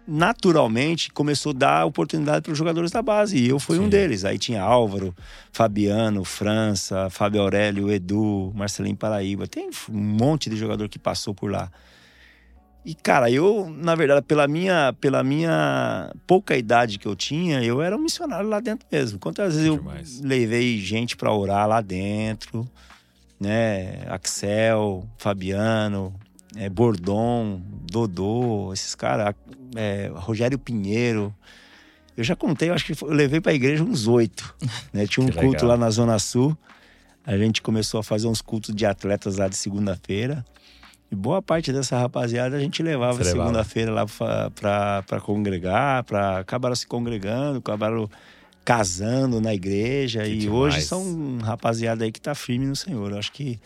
Naturalmente, começou a dar oportunidade para os jogadores da base. E eu fui Sim. um deles. Aí tinha Álvaro, Fabiano, França, Fábio Aurélio, Edu, Marcelinho Paraíba. Tem um monte de jogador que passou por lá. E, cara, eu, na verdade, pela minha, pela minha pouca idade que eu tinha, eu era um missionário lá dentro mesmo. Quantas vezes eu Demais. levei gente para orar lá dentro, né? Axel, Fabiano, é, Bordon, Dodô, esses caras, é, Rogério Pinheiro. Eu já contei, eu acho que eu levei para a igreja uns oito. Né? Tinha um culto lá na Zona Sul. A gente começou a fazer uns cultos de atletas lá de segunda-feira. E boa parte dessa rapaziada a gente levava segunda-feira lá para congregar, para acabaram se congregando, acabaram casando na igreja. Que e demais. hoje são rapaziada aí que tá firme no Senhor. Eu acho que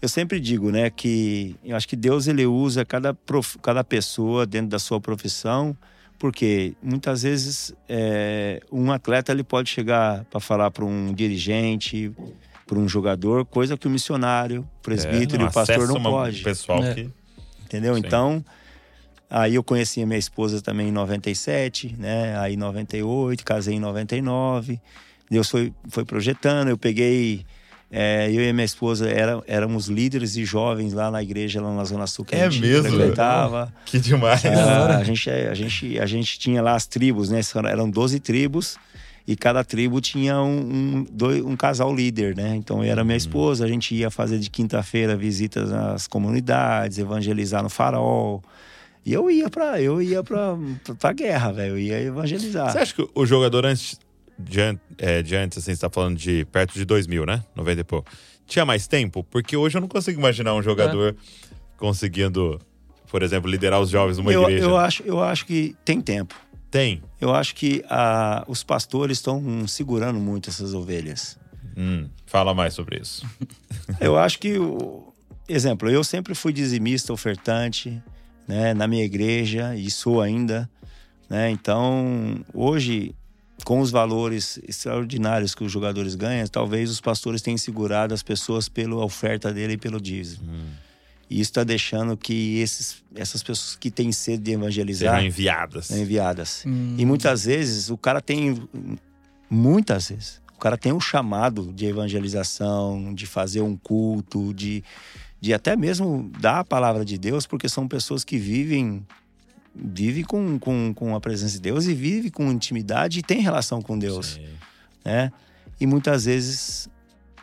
eu sempre digo, né, que eu acho que Deus ele usa cada, prof, cada pessoa dentro da sua profissão, porque muitas vezes é, um atleta ele pode chegar para falar para um dirigente, para um jogador, coisa que o missionário, o presbítero é, e o pastor não pode. Pessoal é. que... Entendeu? Sim. Então, aí eu conheci a minha esposa também em 97, né? Aí em 98, casei em 99. Deus foi, foi projetando, eu peguei é, eu e minha esposa era, éramos líderes e jovens lá na igreja, lá na Zona Sul, que é a gente mesmo? frequentava. Que demais. É, a, gente, a, gente, a gente tinha lá as tribos, né? Eram 12 tribos e cada tribo tinha um, um, dois, um casal líder, né? Então eu era minha uhum. esposa, a gente ia fazer de quinta-feira visitas nas comunidades, evangelizar no farol. E eu ia pra, eu ia pra, pra guerra, velho. Eu ia evangelizar. Você acha que o jogador antes de, é, de antes, assim, você tá falando de perto de 2000, né? 90 e pouco. Tinha mais tempo? Porque hoje eu não consigo imaginar um jogador é. conseguindo, por exemplo, liderar os jovens numa eu, igreja. Eu acho, eu acho que tem tempo. Tem? Eu acho que a, os pastores estão segurando muito essas ovelhas. Hum, fala mais sobre isso. eu acho que, exemplo, eu sempre fui dizimista, ofertante, né, na minha igreja e sou ainda, né? Então, hoje com os valores extraordinários que os jogadores ganham, talvez os pastores tenham segurado as pessoas pela oferta dele e pelo dízimo. Hum. E isso está deixando que esses, essas pessoas que têm sede de evangelizar sejam enviadas. enviadas. Hum. E muitas vezes o cara tem, muitas vezes, o cara tem um chamado de evangelização, de fazer um culto, de, de até mesmo dar a palavra de Deus, porque são pessoas que vivem vive com, com, com a presença de Deus e vive com intimidade e tem relação com Deus. Sim. Né? E muitas vezes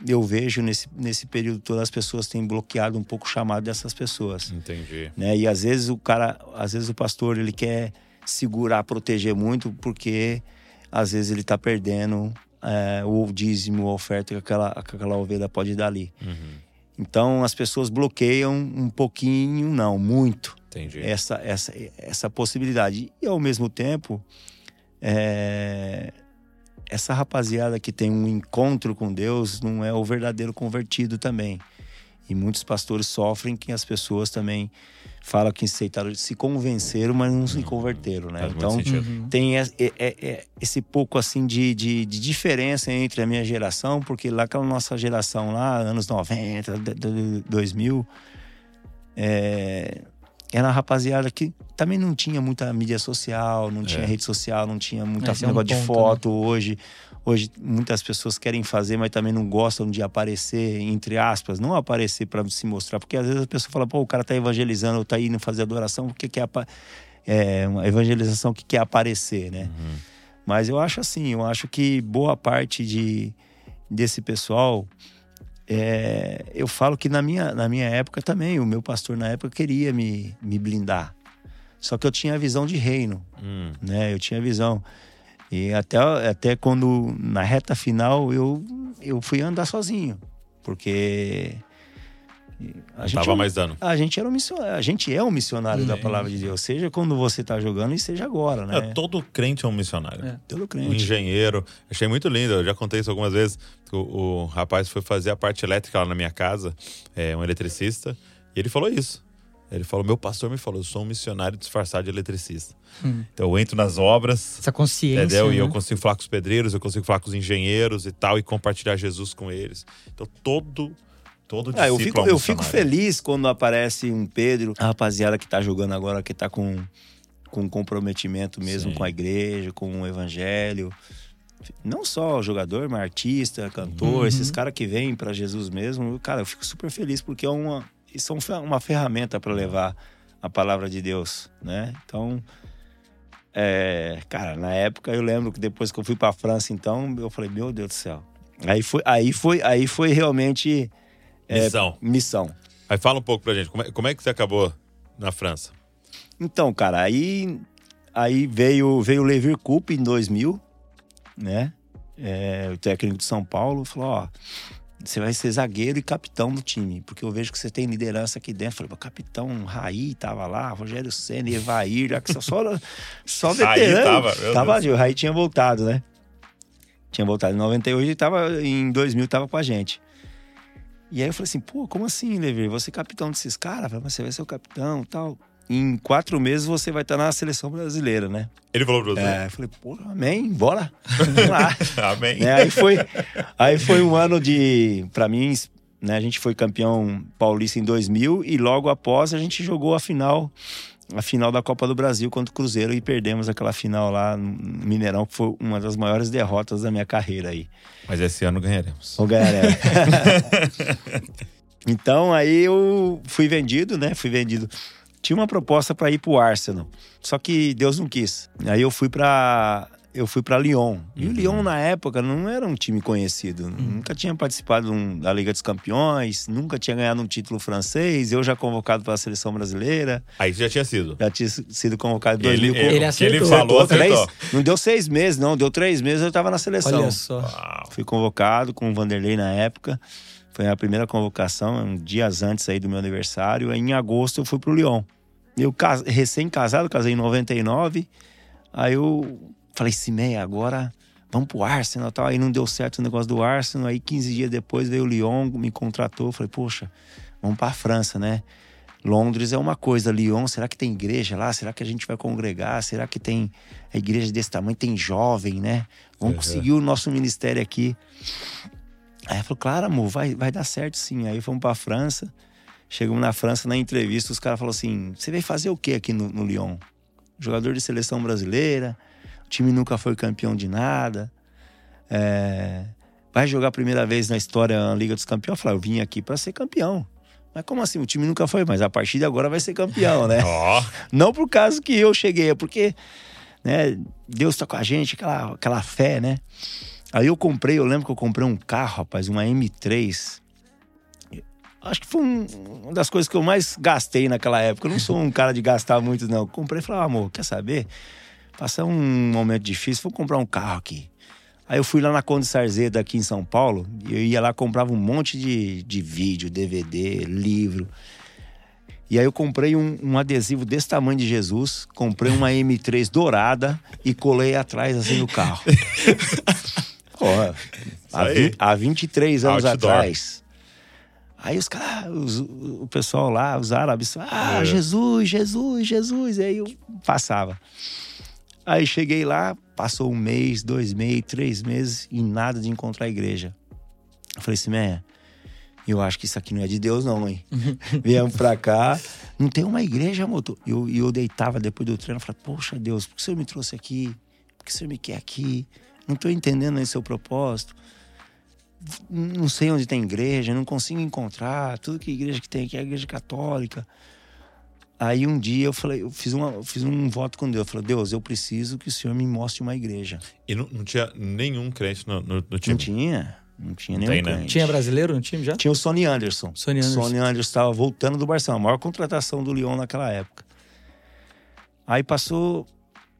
eu vejo nesse, nesse período todo as pessoas têm bloqueado um pouco o chamado dessas pessoas. Entendi. Né? E às vezes o cara, às vezes o pastor, ele quer segurar, proteger muito, porque às vezes ele está perdendo é, o dízimo, a oferta que aquela, que aquela ovelha pode dar ali. Uhum. Então as pessoas bloqueiam um pouquinho, não, muito. Entendi. Essa, essa, essa possibilidade. E ao mesmo tempo, é, essa rapaziada que tem um encontro com Deus não é o verdadeiro convertido também. E muitos pastores sofrem que as pessoas também falam que aceitaram, se convenceram, mas não se uhum. converteram, né? Faz então uhum. tem esse pouco assim de, de, de, diferença entre a minha geração, porque lá aquela nossa geração lá, anos 90, 2000, é, era uma rapaziada que também não tinha muita mídia social, não tinha é. rede social, não tinha muita Esse negócio é um de foto. Né? Hoje, hoje muitas pessoas querem fazer, mas também não gostam de aparecer, entre aspas, não aparecer para se mostrar, porque às vezes a pessoa fala, pô, o cara tá evangelizando, ou tá indo fazer adoração, o que, que é, é uma evangelização que quer aparecer, né? Uhum. Mas eu acho assim, eu acho que boa parte de, desse pessoal é, eu falo que na minha, na minha época também, o meu pastor na época queria me, me blindar. Só que eu tinha a visão de reino, hum. né? Eu tinha a visão. E até, até quando, na reta final, eu, eu fui andar sozinho. Porque a gente, tava mais dando. A gente, era um missionário, a gente é um missionário da palavra de Deus, seja quando você está jogando e seja agora, né? É, todo crente é um missionário. É. Todo crente. Um engenheiro. Achei muito lindo, eu já contei isso algumas vezes. O, o rapaz foi fazer a parte elétrica lá na minha casa, é um eletricista, e ele falou isso. Ele falou: Meu pastor me falou, eu sou um missionário disfarçado de eletricista. Hum. Então eu entro nas obras. Essa consciência. Entendeu? Né? E eu consigo falar com os pedreiros, eu consigo falar com os engenheiros e tal, e compartilhar Jesus com eles. Então todo Todo ah, eu fico, eu fico feliz quando aparece um Pedro, a rapaziada que tá jogando agora, que tá com, com comprometimento mesmo Sim. com a igreja, com o evangelho. Não só jogador, mas artista, cantor, uhum. esses caras que vêm para Jesus mesmo. Cara, eu fico super feliz porque é uma, isso é uma ferramenta para levar a palavra de Deus, né? Então, é, cara, na época eu lembro que depois que eu fui para França, então eu falei, meu Deus do céu. Aí foi, aí foi, aí foi realmente é, missão. Missão. Aí fala um pouco pra gente, como é, como é que você acabou na França? Então, cara, aí, aí veio, veio o Levir Coupe em 2000, né? É, o técnico de São Paulo falou, ó, você vai ser zagueiro e capitão do time, porque eu vejo que você tem liderança aqui dentro. Eu falei, capitão Raí tava lá, Rogério Senna, Evair, já que só, só veterano. Raí tava, tava o Raí tinha voltado, né? Tinha voltado em 98 e tava, em 2000 tava com a gente. E aí eu falei assim, pô, como assim, Levi? Você é capitão desses caras? Mas você vai ser o capitão tal em quatro meses você vai estar na seleção brasileira, né? Ele falou você? É, eu falei, pô, amém, bora. Vamos lá. amém. É, aí, foi, aí foi um ano de, para mim, né, a gente foi campeão paulista em 2000 e logo após a gente jogou a final, a final da Copa do Brasil contra o Cruzeiro e perdemos aquela final lá no Mineirão, que foi uma das maiores derrotas da minha carreira aí. Mas esse ano ganharemos. Ou ganharemos. então aí eu fui vendido, né? Fui vendido tinha uma proposta para ir pro Arsenal, só que Deus não quis. Aí eu fui para eu fui para Lyon. E uhum. o Lyon na época não era um time conhecido, uhum. nunca tinha participado um, da Liga dos Campeões, nunca tinha ganhado um título francês, eu já convocado para a seleção brasileira. Aí já tinha sido. Já tinha sido convocado em 2000. Ele, ele acertou. Ele falou, acertou. Três, não deu seis meses, não, deu três meses eu estava na seleção. Olha só. Uau. Fui convocado com o Vanderlei na época. Foi a primeira convocação, um dias antes aí do meu aniversário. Em agosto eu fui pro Lyon. Eu recém-casado, casei em 99. Aí eu falei assim, meia, agora vamos pro Arsenal tal. Aí não deu certo o negócio do Arsenal. Aí 15 dias depois veio o Lyon, me contratou. Falei, poxa, vamos pra França, né? Londres é uma coisa, Lyon, será que tem igreja lá? Será que a gente vai congregar? Será que tem a igreja desse tamanho? Tem jovem, né? Vamos uhum. conseguir o nosso ministério aqui. Aí falou, claro, amor, vai, vai dar certo sim. Aí fomos pra França. Chegamos na França, na entrevista, os caras falaram assim: você veio fazer o que aqui no, no Lyon? Jogador de seleção brasileira, time nunca foi campeão de nada. É, vai jogar a primeira vez na história a Liga dos Campeões? Eu falei: eu vim aqui para ser campeão. Mas como assim? O time nunca foi, mas a partir de agora vai ser campeão, né? Oh. Não por causa que eu cheguei, é porque né, Deus tá com a gente, aquela, aquela fé, né? Aí eu comprei, eu lembro que eu comprei um carro, rapaz, uma M3 Acho que foi um, uma das coisas que eu mais gastei naquela época. Eu não sou um cara de gastar muito, não. comprei e falei, ah, amor, quer saber? Passar um momento difícil, vou comprar um carro aqui. Aí eu fui lá na Conde Sarzeda aqui em São Paulo, e eu ia lá, comprava um monte de, de vídeo, DVD, livro. E aí eu comprei um, um, adesivo desse tamanho de Jesus, comprei uma M3 dourada e colei atrás assim no carro. Pô, há, há 23 anos Outdoor. atrás. Aí os caras, o pessoal lá, os árabes, ah, é. Jesus, Jesus, Jesus. E aí eu passava. Aí cheguei lá, passou um mês, dois meses, três meses e nada de encontrar a igreja. Eu falei assim, Meia, eu acho que isso aqui não é de Deus, não, hein? Viemos pra cá, não tem uma igreja, motor. E eu, eu deitava depois do treino e falei, poxa Deus, por que o senhor me trouxe aqui? Por que o senhor me quer aqui? Não tô entendendo esse seu propósito não sei onde tem igreja, não consigo encontrar. Tudo que igreja que tem aqui é a igreja católica. Aí um dia eu falei, eu fiz, uma, eu fiz um voto com Deus. Eu falei, Deus, eu preciso que o Senhor me mostre uma igreja. E não, não tinha nenhum crente no, no, no, time? Não tinha. Não tinha nenhum tem, né? crente. Tinha brasileiro no time já? Tinha o Sonny Anderson. Sonny Anderson. Sonny Anderson estava voltando do Barcelona. A maior contratação do Lyon naquela época. Aí passou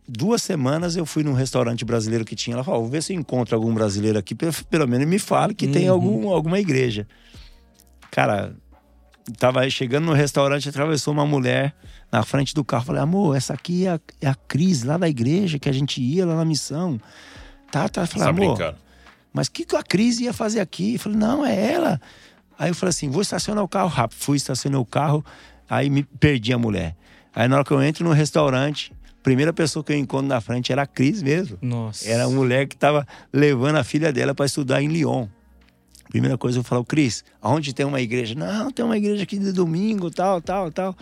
duas semanas eu fui num restaurante brasileiro que tinha. Ela falou: vou ver se eu encontro algum brasileiro aqui, pelo, pelo menos me fale que uhum. tem algum, alguma igreja. Cara, tava chegando no restaurante, atravessou uma mulher na frente do carro. Falei, amor, essa aqui é a, é a Cris lá da igreja que a gente ia lá na missão. Tá, tá. Falei, amor, brincando. mas o que, que a Cris ia fazer aqui? falei, não, é ela. Aí eu falei assim: vou estacionar o carro rápido. Fui, estacionei o carro, aí me perdi a mulher. Aí na hora que eu entro no restaurante, primeira pessoa que eu encontro na frente era a Cris mesmo. Nossa. Era a mulher que estava levando a filha dela para estudar em Lyon. Primeira coisa eu falo, Cris, aonde tem uma igreja? Não, tem uma igreja aqui de domingo, tal, tal, tal.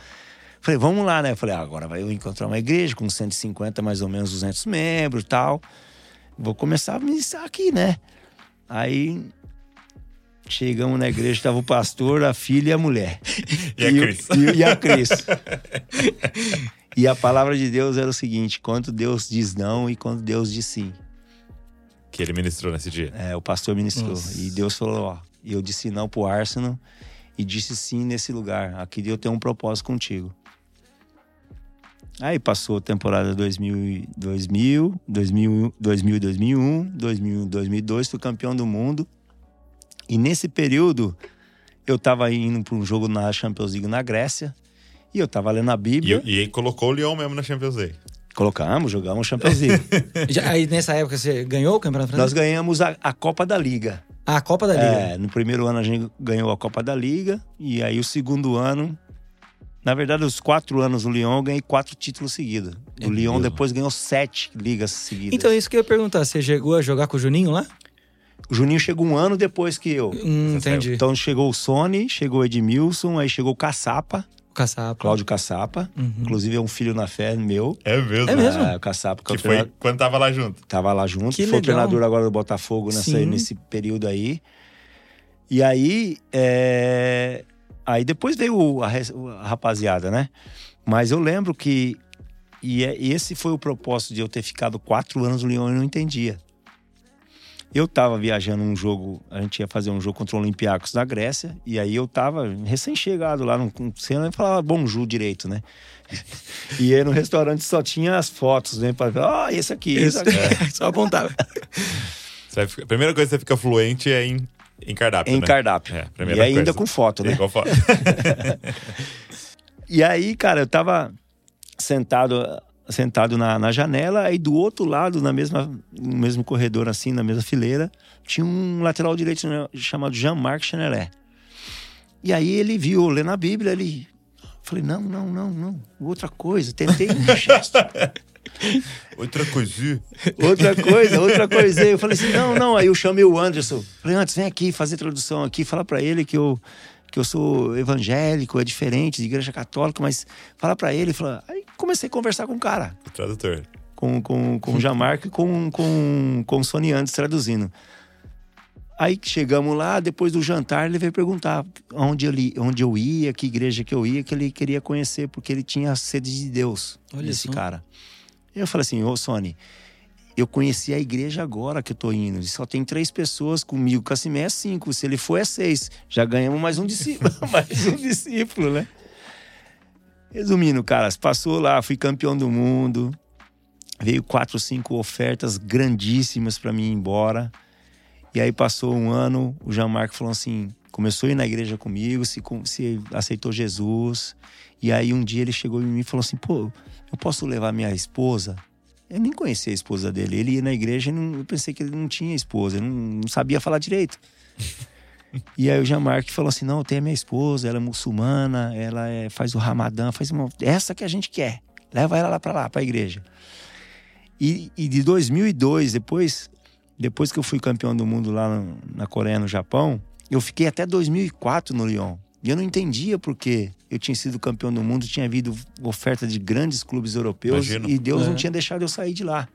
Falei, vamos lá, né? Falei, ah, agora vai eu encontrar uma igreja com 150, mais ou menos 200 membros tal. Vou começar a ministrar aqui, né? Aí chegamos na igreja, estava o pastor, a filha e a mulher. E, e a Cris. E, e a Cris. E a palavra de Deus era o seguinte: quando Deus diz não e quando Deus diz sim. Que ele ministrou nesse dia. É, o pastor ministrou. Nossa. E Deus falou: ó, eu disse não pro Arsenal e disse sim nesse lugar. Aqui eu tenho um propósito contigo. Aí passou a temporada 2000, 2000, 2000, 2000 2001, 2000, 2002, fui campeão do mundo. E nesse período, eu tava indo para um jogo na Champions League na Grécia. E eu tava lendo a Bíblia. E, e colocou o Lyon mesmo na Champions League. Colocamos, jogamos Champions League. Já, aí nessa época você ganhou o Campeonato Nós Francês? ganhamos a, a Copa da Liga. Ah, a Copa da Liga. É, no primeiro ano a gente ganhou a Copa da Liga. E aí o segundo ano. Na verdade, os quatro anos do Lyon, eu ganhei quatro títulos seguidos. É o Lyon mesmo? depois ganhou sete ligas seguidas. Então, isso que eu ia perguntar. Você chegou a jogar com o Juninho lá? O Juninho chegou um ano depois que eu. Hum, entendi. Então chegou o Sony, chegou o Edmilson, aí chegou o Caçapa, Caçapa. Cláudio Caçapa. Uhum. Inclusive é um filho na fé meu. É mesmo? É mesmo? É, o Caçapa, que, é Que o foi treinador- quando tava lá junto. tava lá junto. Que foi legal. treinador agora do Botafogo nessa, Sim. nesse período aí. E aí, é, aí depois veio o- a, a rapaziada, né? Mas eu lembro que e, é- e esse foi o propósito de eu ter ficado quatro anos no Lyon e não entendia. Eu tava viajando um jogo, a gente ia fazer um jogo contra o Olympiacos da Grécia, e aí eu tava recém-chegado lá no cena e falava bonjour direito, né? E aí no restaurante só tinha as fotos, né? Pra ver, ah, esse aqui, esse aqui. Só apontava. Você vai ficar- a primeira coisa que você fica fluente é em, em cardápio, Em né? cardápio. É, primeira e ainda coisa. com foto, né? Igual foto. E aí, cara, eu tava sentado sentado na, na janela, aí do outro lado, na mesma, no mesmo corredor, assim, na mesma fileira, tinha um lateral direito chamado Jean-Marc Chanelé. E aí ele viu, lendo a Bíblia, ele... Falei, não, não, não, não, outra coisa. Tentei um gesto. Outra coisinha. Outra coisa, outra coisa. Eu falei assim, não, não. Aí eu chamei o Anderson. Falei, Anderson, vem aqui fazer tradução aqui. Fala pra ele que eu, que eu sou evangélico, é diferente de igreja católica, mas fala pra ele. Fala... Aí comecei a conversar com o cara. O tradutor. Com, com, com o Jamarco e com, com, com o Sony Andes traduzindo. Aí chegamos lá, depois do jantar, ele veio perguntar onde eu, li- onde eu ia, que igreja que eu ia, que ele queria conhecer, porque ele tinha sede de Deus, Olha esse só. cara. Eu falei assim, ô Sony, eu conheci a igreja agora que eu tô indo. E só tem três pessoas comigo. Cassimé é cinco. Se ele for, é seis. Já ganhamos mais um discípulo. mais um discípulo, né? Resumindo, caras, passou lá, fui campeão do mundo. Veio quatro, cinco ofertas grandíssimas para mim ir embora. E aí passou um ano, o Jean-Marc falou assim: começou a ir na igreja comigo, se, se aceitou Jesus. E aí um dia ele chegou em mim e falou assim: pô, eu posso levar minha esposa? Eu nem conhecia a esposa dele. Ele ia na igreja e não, eu pensei que ele não tinha esposa, ele não, não sabia falar direito. e aí o Jean-Marc falou assim: não, tem a minha esposa, ela é muçulmana, ela é- faz o ramadã, faz uma. Essa que a gente quer. Leva ela lá pra lá, pra igreja. E, e de 2002, depois, depois que eu fui campeão do mundo lá no- na Coreia, no Japão, eu fiquei até 2004 no Lyon. E eu não entendia por que eu tinha sido campeão do mundo, tinha havido oferta de grandes clubes europeus Imagino. e Deus não É. tinha deixado eu sair de lá.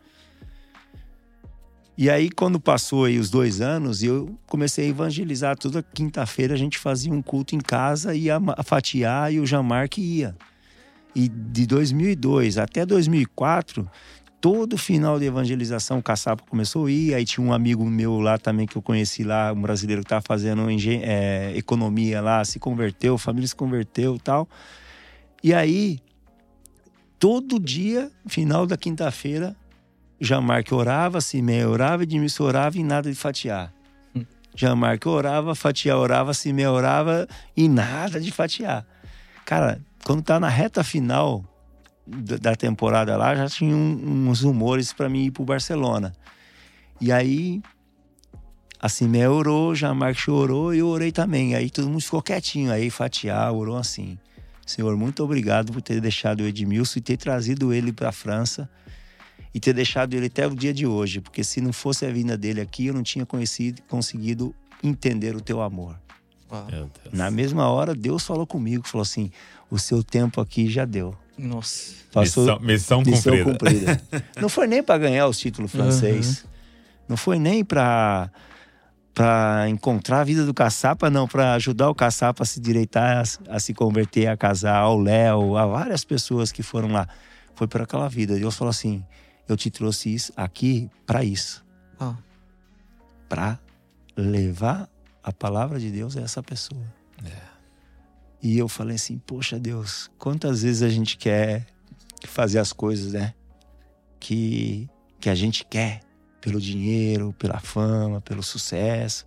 E aí, quando passou aí os dois anos, eu comecei a evangelizar. Toda quinta-feira a gente fazia um culto em casa, ia ma- fatiar e o Jamarque ia. E de 2002 até 2004, todo final de evangelização o Caçapa começou a ir. Aí tinha um amigo meu lá também que eu conheci lá, um brasileiro que estava fazendo é, economia lá, se converteu, a família se converteu e tal. E aí, todo dia, final da quinta-feira, Jamarque orava, Simé orava, Edmilson orava e nada de fatiar. Jamarque orava, Fatiar orava, Simé orava e nada de fatiar. Cara, quando tá na reta final da da temporada lá, já tinha um- uns rumores para mim ir pro Barcelona. E aí, a Simé orou, Jamarque orou e eu orei também. Aí todo mundo ficou quietinho. Aí Fatiar orou assim. Senhor, muito obrigado por ter deixado o Edmilson e ter trazido ele para a França e ter deixado ele até o dia de hoje, porque se não fosse a vinda dele aqui, eu não tinha conhecido, conseguido entender o teu amor. Na mesma hora, Deus falou comigo, falou assim: o seu tempo aqui já deu. Nossa. Missão, missão missão cumprida. cumprida. não foi nem para ganhar os títulos francês, não foi nem para para encontrar a vida do caçapa, não, para ajudar o caçapa a se direitar, a, a se converter, a casar, ao Léo, a várias pessoas que foram lá. Foi por aquela vida. Deus falou assim: eu te trouxe isso aqui para isso, para levar a palavra de Deus a essa pessoa. E eu falei assim: poxa, Deus, quantas vezes a gente quer fazer as coisas, né? Que, que a gente quer, pelo dinheiro, pela fama, pelo sucesso.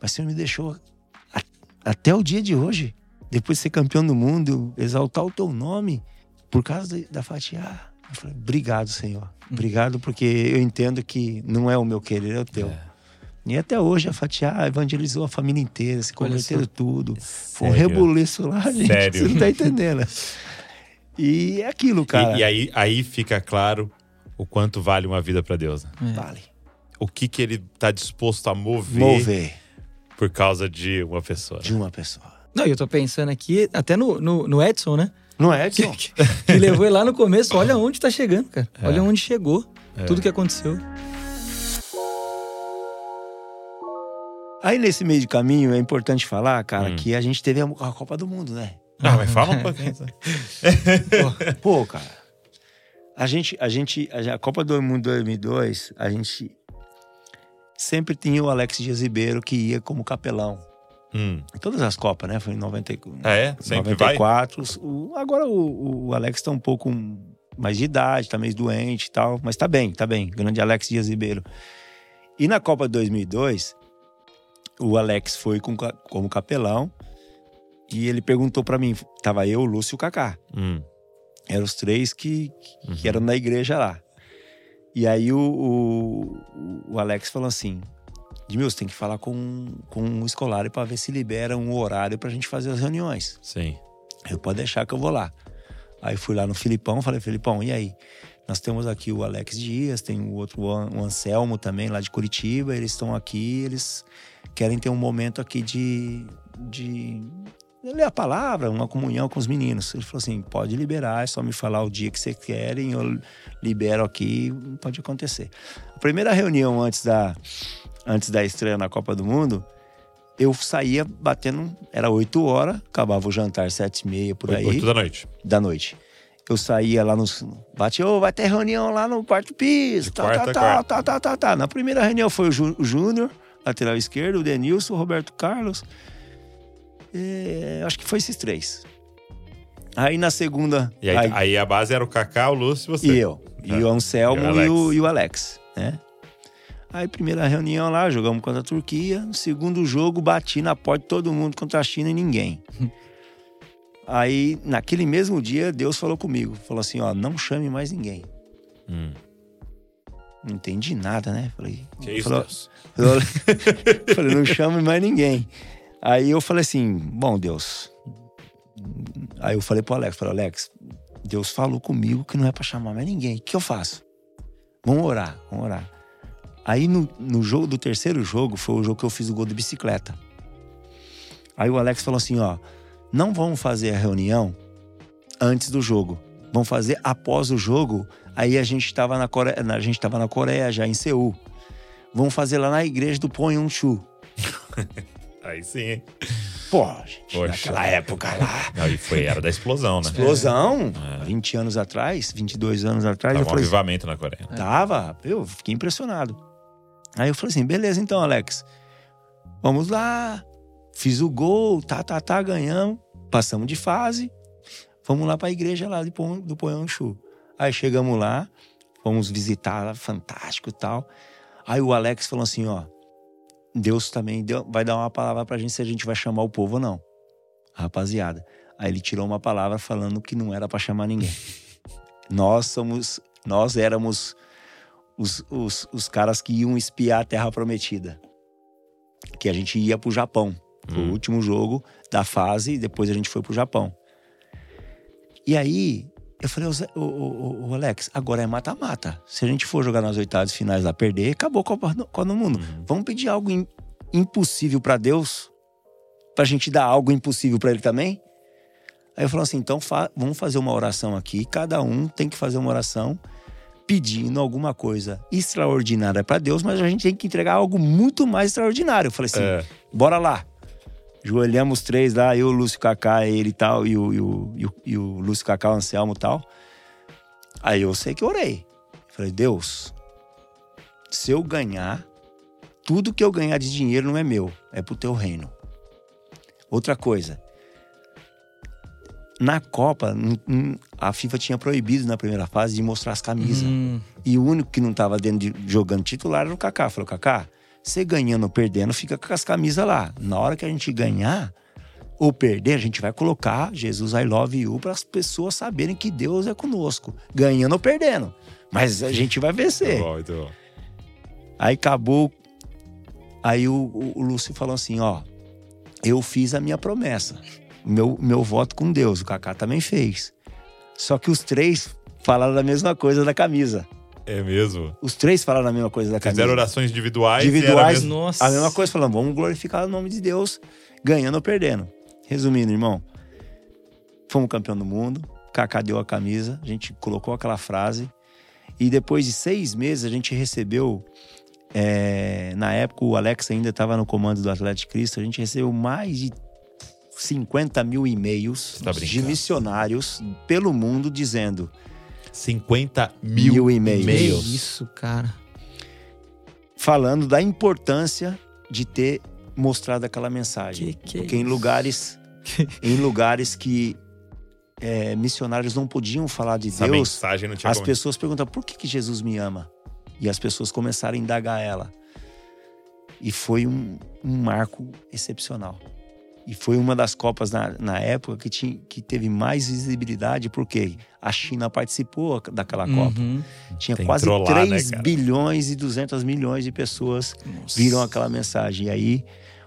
mas o Senhor me deixou a- até o dia de hoje, depois de ser campeão do mundo, exaltar o teu nome por causa da, da fatia. Eu falei, obrigado, Senhor. Obrigado, porque eu entendo que não é o meu querer, é o teu. E até hoje a Fatiá evangelizou a família inteira, se converteram só. tudo. Foi um Sério? rebuliço lá, gente. Sério? Você não tá entendendo. E é aquilo, cara. E, e aí, aí fica claro o quanto vale uma vida pra Deus. né? Vale. O que, que ele tá disposto a mover, Mover por causa de uma pessoa. né? de uma pessoa. Não, e eu tô pensando aqui, até no, no, no Edson, né? Não é, Edson? Que levou ele lá no começo. Olha onde tá chegando, cara. Olha onde chegou. É. Tudo que aconteceu. Aí nesse meio de caminho é importante falar, cara, Hum. que a gente teve a, a Copa do Mundo, né? Ah, mas fala um pouquinho. só. Pô, cara. A gente, a gente, a, Copa do Mundo 2002, a gente sempre tinha o Alex Dias Ribeiro que ia como capelão. Hum. Em todas as Copas, né? Foi em 90, Ah, é? Sempre vai? 94. O- agora o, o Alex tá um pouco mais de idade, tá meio doente e tal, mas tá bem, tá bem. Grande Alex Dias Ribeiro. E na Copa de 2002, o Alex foi com, como capelão e ele perguntou pra mim, tava eu, o Lúcio e o Kaká. Hum. Eram os três que, Uhum. que eram na igreja lá. E aí o, o, o Alex falou assim: Edmilson, tem que falar com, com o escolar para ver se libera um horário pra gente fazer as reuniões. Sim. Eu pode deixar que eu vou lá. Aí fui lá no Filipão, falei, Filipão, e aí? Nós temos aqui o Alex Dias, tem o outro, o Anselmo também, lá de Curitiba. Eles estão aqui, eles querem ter um momento aqui de, de ler a palavra, uma comunhão com os meninos. Ele falou assim: pode liberar, é só me falar o dia que vocês querem, eu libero aqui, pode acontecer. A primeira reunião antes da, antes da estreia na Copa do Mundo, eu saía batendo, era 8 horas, acabava o jantar sete e meia por aí Oito da noite. da noite. Eu saía lá nos. Bate, ô, vai ter reunião lá no quarto piso. Tá, quarta. tá, tá, tá, tá. Na primeira reunião foi o Júnior, lateral esquerdo, o Denilson, o Roberto Carlos. É, acho que foi esses três. Aí na segunda. Aí, aí- aí a base era o Kaká, o Lúcio e você. e eu. E o Anselmo E o e o, Alex. né? Aí, primeira reunião lá, jogamos contra a Turquia. No segundo jogo, bati na porta de todo mundo contra a China e ninguém. Aí, naquele mesmo dia, Deus falou comigo. Falou assim, ó, não chame mais ninguém. Hum. Não entendi nada, né? Falei, Que isso, falou- Deus? falei, falei, não chame mais ninguém. Aí eu falei assim, bom, Deus. Aí eu falei pro Alex, falei, Alex, Deus falou comigo que não é pra chamar mais ninguém. O que eu faço? Vamos orar, vamos orar. Aí no, no jogo do terceiro jogo, foi o jogo que eu fiz o gol de bicicleta. Aí o Alex falou assim, ó, não vamos fazer a reunião antes do jogo. Vamos fazer após o jogo. Aí a gente estava na Coreia, a gente tava na Coreia já em Seul. Vamos fazer lá na igreja do Ponhonchu. Aí sim? Pô, gente, Poxa. naquela época lá. Aí foi, era da explosão, né? Explosão, É. 20 anos atrás, 22 anos atrás, Tava um falei, avivamento na Coreia. tava, eu fiquei impressionado. Aí eu falei assim, beleza então, Alex, vamos lá, fiz o gol, tá, tá, tá, ganhamos, passamos de fase, vamos lá pra igreja lá de do Ponhanchu. Aí chegamos lá, fomos visitar lá, fantástico e tal. Aí o Alex falou assim, ó, Deus também deu- vai dar uma palavra pra gente se a gente vai chamar o povo ou não. Rapaziada. Aí ele tirou uma palavra falando que não era pra chamar ninguém. nós somos, nós éramos os, os, os caras que iam espiar a Terra Prometida. Que a gente ia pro Japão. Foi Hum. o último jogo da fase, e depois a gente foi pro Japão. E aí, eu falei, ô, Zé- ô, ô, ô, ô, Alex, agora é mata-mata. Se a gente for jogar nas oitavas finais lá, perder, acabou a Copa do- Mundo. Uhum. Vamos pedir algo im- impossível pra Deus? Pra gente dar algo impossível pra Ele também? Aí eu falei assim, então fa- vamos fazer uma oração aqui. Cada um tem que fazer uma oração pedindo alguma coisa extraordinária pra Deus, mas a gente tem que entregar algo muito mais extraordinário. Eu falei assim, É. bora lá. Joelhamos os três lá, eu, o Lúcio Kaká, ele e tal, e o, e o, e o, e o Lúcio Kaká, o Anselmo e tal. Aí eu sei que eu orei. Falei, Deus, se eu ganhar, tudo que eu ganhar de dinheiro não é meu, é pro teu reino. Outra coisa, na Copa, a FIFA tinha proibido na primeira fase de mostrar as camisas. Hum, E o único que não tava dentro de, jogando titular era o Kaká. Falou, Kaká, Você ganhando ou perdendo, fica com as camisas lá. Na hora que a gente ganhar ou perder, a gente vai colocar Jesus I Love You para as pessoas saberem que Deus é conosco, ganhando ou perdendo. Mas a gente vai vencer. Muito bom, muito bom. Aí acabou. Aí o, o, Lúcio falou assim: ó, eu fiz a minha promessa, meu, meu voto com Deus. O Kaká também fez. Só que os três falaram a mesma coisa da camisa. É mesmo. Os três falaram a mesma coisa da camisa. Fizeram orações individuais. e era Individuais, mesmo- Nossa. a mesma coisa, falando, vamos glorificar o nome de Deus, ganhando ou perdendo. Resumindo, irmão, fomos campeão do mundo, Kaká deu a camisa, a gente colocou aquela frase, e depois de seis meses a gente recebeu, é, na época o Alex ainda estava no comando do Atlético Cristo, a gente recebeu mais de 50 mil e-mails tá de missionários pelo mundo dizendo 50 mil, Mil e-mails. E-mails. isso, cara. falando da importância de ter mostrado aquela mensagem. Que que é Porque em isso? lugares, em lugares que é, missionários não podiam falar de Essa Deus, mensagem não tinha as como. pessoas perguntam por que, que Jesus me ama? E as pessoas começaram a indagar ela. E foi um, um marco excepcional. E foi uma das Copas na, na época que, tinha, que teve mais visibilidade, porque a China participou daquela Copa. Uhum. Tinha Tem quase trollar, 3 né, bilhões e 200 milhões de pessoas Nossa. viram aquela mensagem. E aí,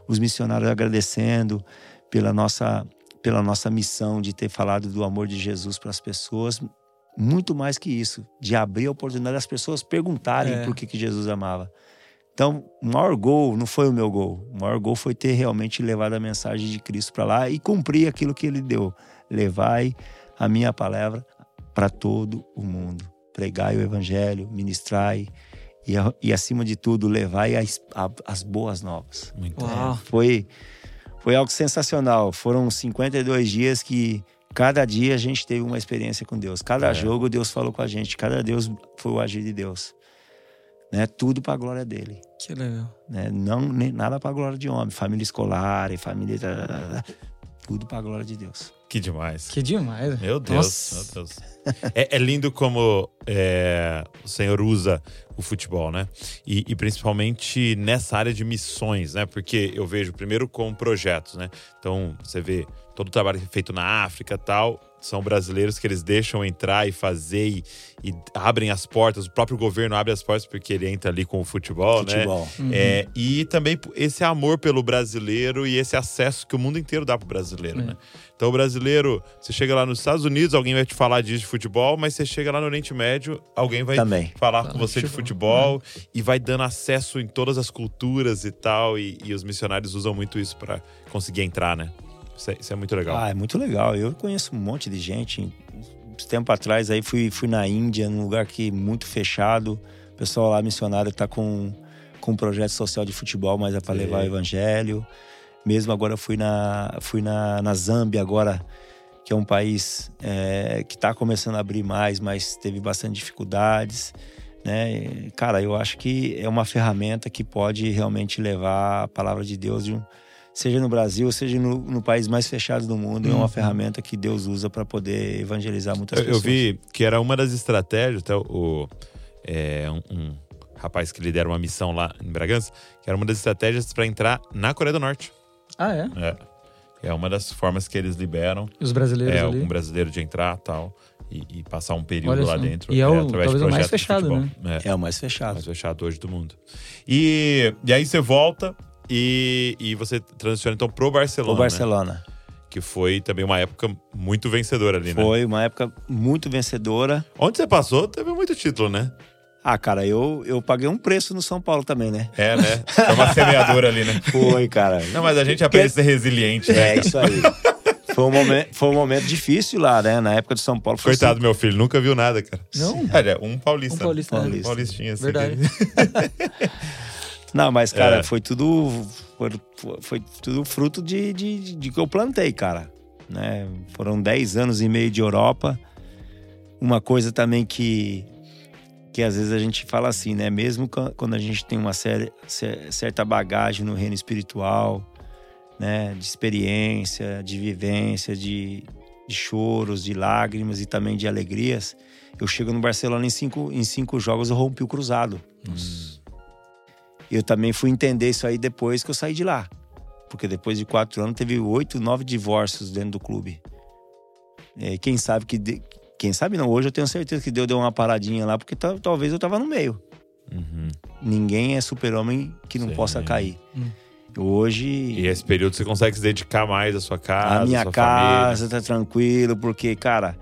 os missionários agradecendo pela nossa, pela nossa missão de ter falado do amor de Jesus para as pessoas. Muito mais que isso, de abrir a oportunidade das pessoas perguntarem É. por que, que Jesus amava. Então, o maior gol não foi o meu gol. O maior gol foi ter realmente levado a mensagem de Cristo para lá e cumprir aquilo que ele deu. Levai a minha palavra para todo o mundo. Pregai o evangelho, ministrai e, e acima de tudo, levai as, a- as boas novas. Muito. Foi, foi algo sensacional. Foram 52 dias que cada dia a gente teve uma experiência com Deus. Cada É. jogo Deus falou com a gente. Cada Deus foi o agir de Deus. Né? Tudo para a glória dele. Que legal. Né? Não nem, nada para a glória de homem. Família escolar e família. Tudo para a glória de Deus. Que demais. Que demais. Meu Deus, Nossa. meu Deus. É, é lindo como é, o Senhor usa o futebol, né? E, e principalmente nessa área de missões, né? Porque eu vejo primeiro com projetos, né? Então você vê todo o trabalho feito na África e tal. São brasileiros que eles deixam entrar e fazer e, e abrem as portas. O próprio governo abre as portas porque ele entra ali com o futebol, né? Futebol. É, e também esse amor pelo brasileiro e esse acesso que o mundo inteiro dá pro brasileiro, É. né? Então, o brasileiro, você chega lá nos Estados Unidos, alguém vai te falar disso de futebol, mas você chega lá no Oriente Médio, alguém vai Também. falar Fala com você de futebol, futebol e vai dando acesso em todas as culturas e tal. E, e os missionários usam muito isso para conseguir entrar, né? Isso é, isso é muito legal. Ah, é muito legal. Eu conheço um monte de gente. Uns tempo atrás aí fui, fui na Índia, num lugar que muito fechado. O pessoal lá missionário tá com, com um projeto social de futebol, mas é para levar o evangelho. Mesmo agora fui na, fui na, na Zâmbia agora, que é um país é, que está começando a abrir mais, mas teve bastante dificuldades. Né? Cara, eu acho que é uma ferramenta que pode realmente levar a palavra de Deus de um, seja no Brasil, seja no, no país mais fechado do mundo, é Uhum. uma ferramenta que Deus usa para poder evangelizar muitas Eu, eu pessoas. vi que era uma das estratégias, até o, é, um, um rapaz que lidera uma missão lá em Bragança, que era uma das estratégias para entrar na Coreia do Norte. Ah, é? É. É uma das formas que eles liberam Os brasileiros é ali. algum brasileiro de entrar tal e, e passar um período Olha lá só. dentro. E é o- através de talvez o mais fechado, né? É, É o mais fechado. mais fechado hoje do mundo. E, e aí você volta e, e você transiciona então pro Barcelona. O né? Barcelona. Que foi também uma época muito vencedora ali, né? Foi uma época muito vencedora. Onde você passou, teve muito título, né? Ah, cara, eu, eu paguei um preço no São Paulo também, né? É, né? Foi uma semeadora ali, né? Foi, cara. Não, mas a gente aprende a ser resiliente, né? É isso aí. Foi um, momento, foi um momento difícil lá, né? Na época do São Paulo. Foi Coitado do meu filho, nunca viu nada, cara. Não? Olha, um paulista. Um paulista, né? Paulista. Um paulistinha, assim. Verdade. Não, mas, cara, É. foi tudo. Foi, foi tudo fruto de, de, de que eu plantei, cara. Né? Foram 10 anos e meio de Europa. Uma coisa também que. Que às vezes a gente fala assim, né? Mesmo quan- quando a gente tem uma série, cer- certa bagagem no reino espiritual, né? De experiência, de vivência, de, de choros, de lágrimas e também de alegrias. Eu chego no Barcelona em cinco, em cinco jogos, eu rompi o cruzado. Hum. Eu também fui entender isso aí depois que eu saí de lá. Porque depois de quatro anos teve oito, nove divórcios dentro do clube. E quem sabe que. de- Quem sabe não, hoje eu tenho certeza que Deus deu uma paradinha lá, porque ta- talvez eu tava no meio. Uhum. Ninguém é super-homem que não Sim. possa cair. Hum. Hoje. E esse período você consegue se dedicar mais à sua casa, a à minha sua casa tá tranquilo, porque, cara,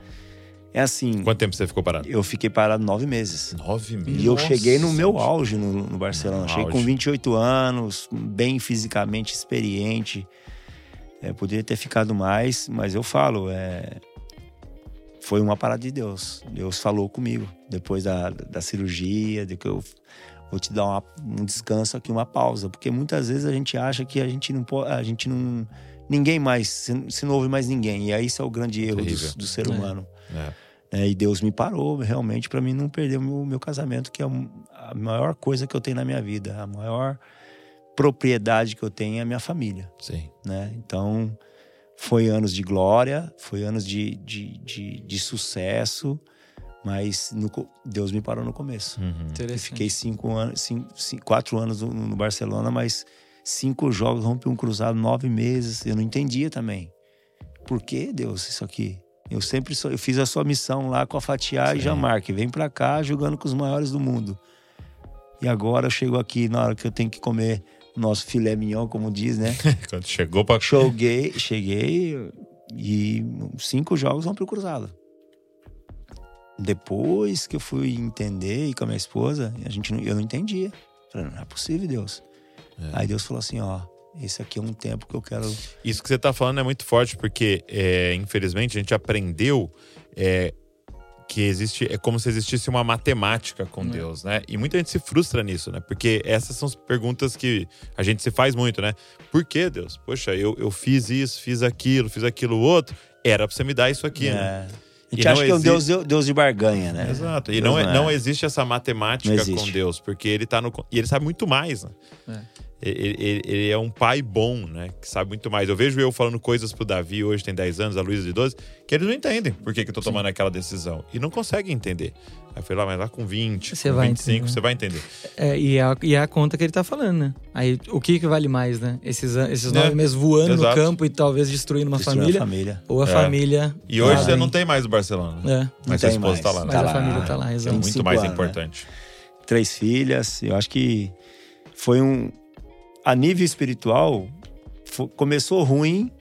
é assim. Quanto tempo você ficou parado? Eu fiquei parado nove meses. Nove meses. E eu Nossa, cheguei no meu auge no, no Barcelona. No cheguei com auge. 28 anos, bem fisicamente experiente. É, poderia ter ficado mais, mas eu falo, é, foi uma parada de Deus. Deus falou comigo depois da, da cirurgia, de que eu vou te dar uma- um descanso aqui, uma pausa, porque muitas vezes a gente acha que a gente não pode, a gente não ninguém mais, se, se não ouve mais ninguém. E aí isso é o grande erro do, do ser É. humano. É. É, e Deus me parou realmente para mim não perder o meu, meu casamento, que é a maior coisa que eu tenho na minha vida, a maior propriedade que eu tenho é a minha família, Sim. né? Então, foi anos de glória, foi anos de, de, de, de sucesso, mas no Deus me parou no começo. Uhum. Fiquei cinco anos, cinco, cinco- quatro anos no, no Barcelona, mas cinco jogos, rompi um cruzado, nove meses. Eu não entendia também. Por que, Deus, isso aqui? Eu sempre eu fiz a sua missão lá com a Fatiá Sim. e Jamarque. Vem pra cá jogando com os maiores do mundo. E agora eu chego aqui na hora que eu tenho que comer o nosso filé mignon, como diz, né? Quando chegou pra. Cheguei, cheguei e cinco jogos rompi o cruzado. Depois que eu fui entender e com a minha esposa, a gente não- eu não entendia. Falei, não é possível, Deus. É. Aí Deus falou assim, ó, esse aqui é um tempo que eu quero. Isso que você tá falando é muito forte, porque, é, infelizmente, a gente aprendeu é, que existe. É como se existisse uma matemática com Deus, né? E muita gente se frustra nisso, né? Porque essas são as perguntas que a gente se faz muito, né? Por que, Deus? Poxa, eu, eu fiz isso, fiz aquilo, fiz aquilo outro. Era pra você me dar isso aqui, né? É, a E gente não acha que é um Deus, Deus de barganha, né? Exato. E Deus não, é, não não é. existe essa matemática Não existe. com Deus, porque ele tá no. E ele sabe muito mais, né? É. Ele, ele- é um pai bom, né? Que sabe muito mais. Eu vejo eu falando coisas pro Davi, hoje tem 10 anos, a Luísa de 12, que eles não entendem por que, que eu tô tomando aquela decisão. E não conseguem entender. Aí eu falei, lá, mas lá com 20, Você com vai 25, entender. você vai entender. É, e, é a, e é a conta que ele tá falando, né? Aí, o que que vale mais, né? Esses, esses É, nove meses voando exato. no campo e talvez destruindo uma família, família. ou a É. família... E hoje você não em- tem mais o Barcelona. né? É, Mas sua esposa mais. tá lá, né? mas Tá a lá. família tá lá, Que é muito 25 mais anos, né? importante. Três filhas. Eu acho que foi um. A nível espiritual, começou ruim.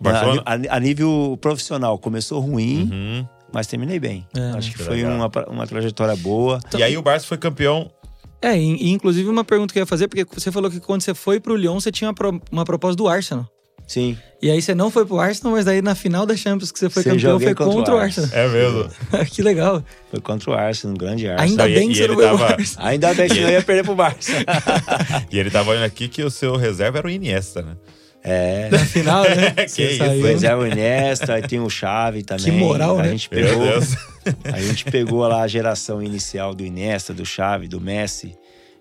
Barcelona? A, a- a nível profissional, começou ruim. Uhum. mas terminei bem. É, Acho que que foi legal. uma, uma trajetória boa. E aí o Barça foi campeão. É, e, e inclusive uma pergunta que eu ia fazer, porque você falou que quando você foi pro Lyon, você tinha uma, pro- uma proposta do Arsenal. Sim. E aí você não foi pro Arsenal, mas daí na final da Champions que você foi Sim, campeão foi contra o contra o Arsenal. Arsenal. É mesmo. que legal. Foi contra o Arsenal, um grande Arsenal. Ainda E- bem e que você ele não tava-. Ainda bem que não ia perder pro Barça. E ele tava olhando aqui que o seu reserva era o Iniesta, né? É. Na final, né? Que Você isso, saiu. Pois é, o Iniesta, aí tem o Xavi também. Que moral, a né? Gente Meu pegou, Deus. a gente pegou lá a geração inicial do Iniesta, do Xavi, do Messi.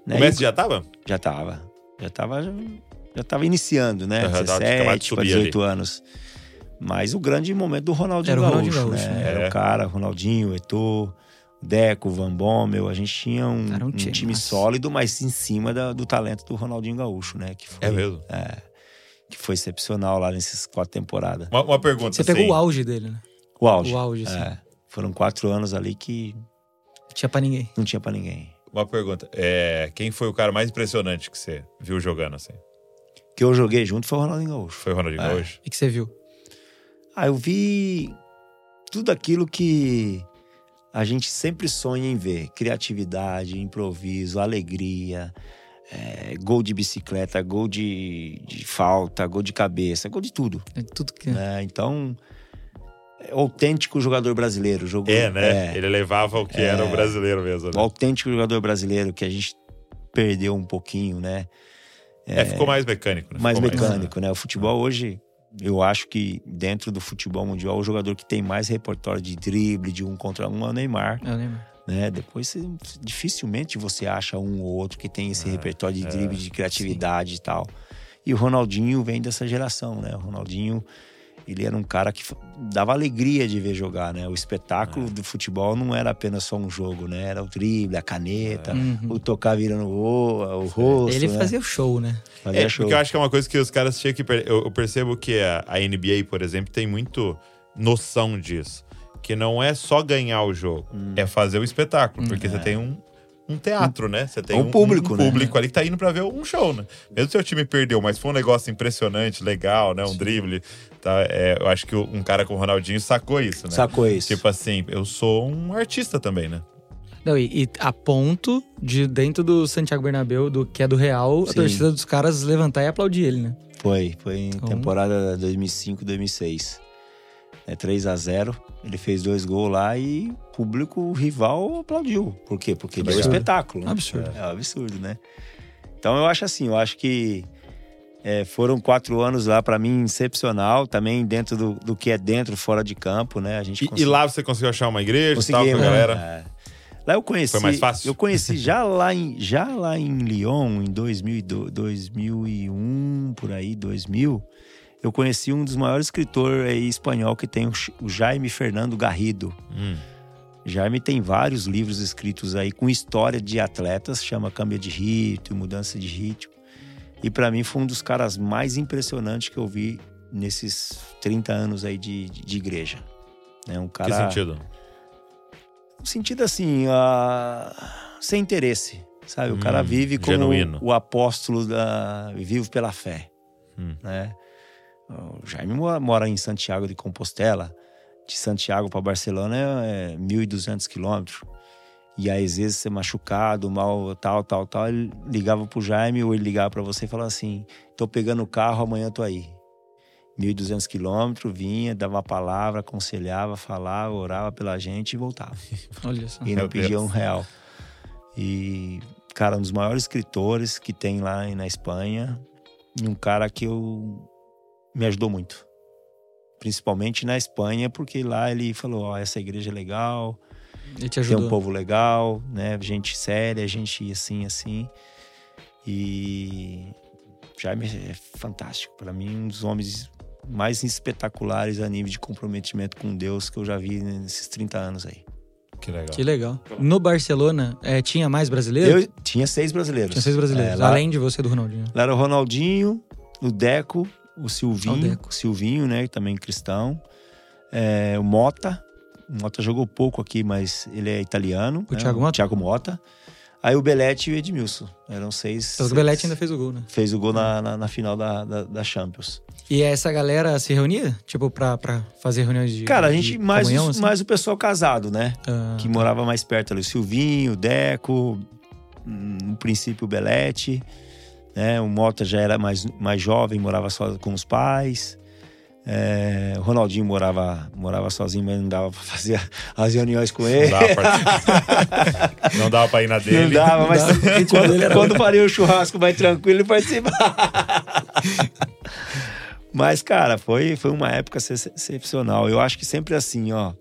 né? O E Messi já tava? Já tava. Já tava, já tava iniciando, né? De 17 para subir ali. 18 anos. Mas o grande momento do Ronaldinho Era o Gaúcho, Ronaldinho Gaúcho, né? né? Era É. o cara, Ronaldinho, Eto'o, Deco, Van Bommel. A gente tinha um, um um time, sólido, mas em cima da- do talento do Ronaldinho Gaúcho, né? Que foi, É mesmo. é, que foi excepcional lá nessas quatro temporadas. Uma, uma pergunta Você assim. pegou o auge dele, né? O auge. O auge, assim. É, foram quatro anos ali que Tinha pra ninguém. não tinha pra ninguém. Uma pergunta. É, quem foi o cara mais impressionante que você viu jogando assim? Que eu joguei junto foi o Ronaldinho Gaúcho. Foi o Ronaldinho É. Gaúcho? E que você viu? Ah, eu vi tudo aquilo que a gente sempre sonha em ver: criatividade, improviso, alegria, é, gol de bicicleta, gol de, de falta, gol de cabeça, gol de tudo. É tudo que. né? Então, é o autêntico jogador brasileiro. Jogou, É, né? é, Ele levava o que era o brasileiro mesmo. o Né? autêntico jogador brasileiro que a gente perdeu um pouquinho, né? É, ficou mais mecânico, né? mais Ficou mecânico, né? O futebol hoje, eu acho que dentro do futebol mundial, o jogador que tem mais repertório de drible, de um contra um, é o Neymar, Eu lembro. né? Depois, você- dificilmente você acha um ou outro que tem esse É, repertório de é, drible, de criatividade e tal. E o Ronaldinho vem dessa geração, né? O Ronaldinho, ele era um cara que dava alegria de ver jogar, né? O espetáculo é. do futebol não era apenas só um jogo, né? Era o drible, a caneta, é. o tocar virando o, o rosto. Ele né? fazia o show, né? Fazia é, show. Porque eu acho que é uma coisa que os caras tinham que. Eu percebo que a NBA, por exemplo, tem muito noção disso. Que não é só ganhar o jogo, hum. é fazer o espetáculo. Porque você é. tem um, um teatro, né? Você tem um, público, um né? público ali que tá indo para ver um show, né? Mesmo se o time perdeu, mas foi um negócio impressionante, legal, né? Um drible. Tá? É, eu acho que um cara como o Ronaldinho sacou isso, né? Sacou isso. Tipo assim, eu sou um artista também, né? Não, e, e, a ponto de dentro do Santiago Bernabéu, do que é do Real, Sim. a torcida dos caras levantar e aplaudir ele, né? Foi, foi em então... temporada 2005, 2006. É 3 a 0 ele fez dois gols lá e o público rival aplaudiu. Por quê? Porque absurdo. deu espetáculo. Né? Absurdo. É, é um absurdo, né? Então eu acho assim, eu acho que é, foram quatro anos lá para mim excepcional, também dentro do, do, que é dentro, fora de campo, né? A gente e, e lá você conseguiu achar uma igreja, Consegui, tal, galera? É. Lá eu conheci. Foi mais fácil? Eu conheci já lá em, já lá em Lyon, em 2000, 2001, por aí, 2000 eu conheci um dos maiores escritores aí, espanhol que tem, o Jaime Fernando Garrido. Hum. Jaime tem vários livros escritos aí com história de atletas, chama Câmbio de Ritmo, Mudança de Ritmo. E para mim foi um dos caras mais impressionantes que eu vi nesses 30 anos aí de, de igreja. É um cara. Que sentido? No sentido assim, uh, sem interesse, sabe? Hum, o cara hum, vive como genuíno. o apóstolo da. vive pela fé, hum. né? O Jaime mora em Santiago de Compostela. De Santiago para Barcelona é, é 1.200 quilômetros. E aí, às vezes, você machucado, mal, tal, tal, tal. Ele ligava pro Jaime ou ele ligava para você e falava assim: tô pegando o carro, amanhã tô aí. 1.200 quilômetros, vinha, dava uma palavra, aconselhava, falava, orava pela gente e voltava. Olha só. E não pedia um real. E, cara, um dos maiores escritores que tem lá na Espanha. E um cara que eu me ajudou muito. Principalmente na Espanha, porque lá ele falou: Ó, oh, essa igreja é legal, tem um povo legal, né? Gente séria, gente assim, assim. E Jaime é fantástico. Para mim, um dos homens mais espetaculares a nível de comprometimento com Deus que eu já vi nesses 30 anos aí. Que legal. Que legal. No Barcelona, é, tinha mais brasileiros? Eu tinha seis brasileiros. Tinha seis brasileiros, é, lá, além de você do Ronaldinho. Lá era o Ronaldinho, o Deco, o Silvinho, o Silvinho, né, também cristão. É, o Mota, o Mota jogou pouco aqui, mas ele é italiano. O né? Thiago Mota? Thiago Mota. Aí o Belete e o Edmilson. Eram seis. Então, o Belete ainda fez o gol, né? Fez o gol na, na, na final da, da, da, Champions. E essa galera se reunia? Tipo, pra, pra fazer reuniões de. Cara, a gente mais, comunhão, assim? mais o pessoal casado, né? Ah, que tá. morava mais perto ali. O Silvinho, o Deco, no princípio o Belete. Né? O Mota já era mais, mais jovem, morava só com os pais. É, o Ronaldinho morava, morava sozinho, mas não dava pra fazer as reuniões com ele. Não dava pra, não dava pra ir na dele. Não dava, mas não dava. quando, quando faria o churrasco mais tranquilo, ele participava. mas, cara, foi, foi uma época excepcional. Eu acho que sempre assim, ó.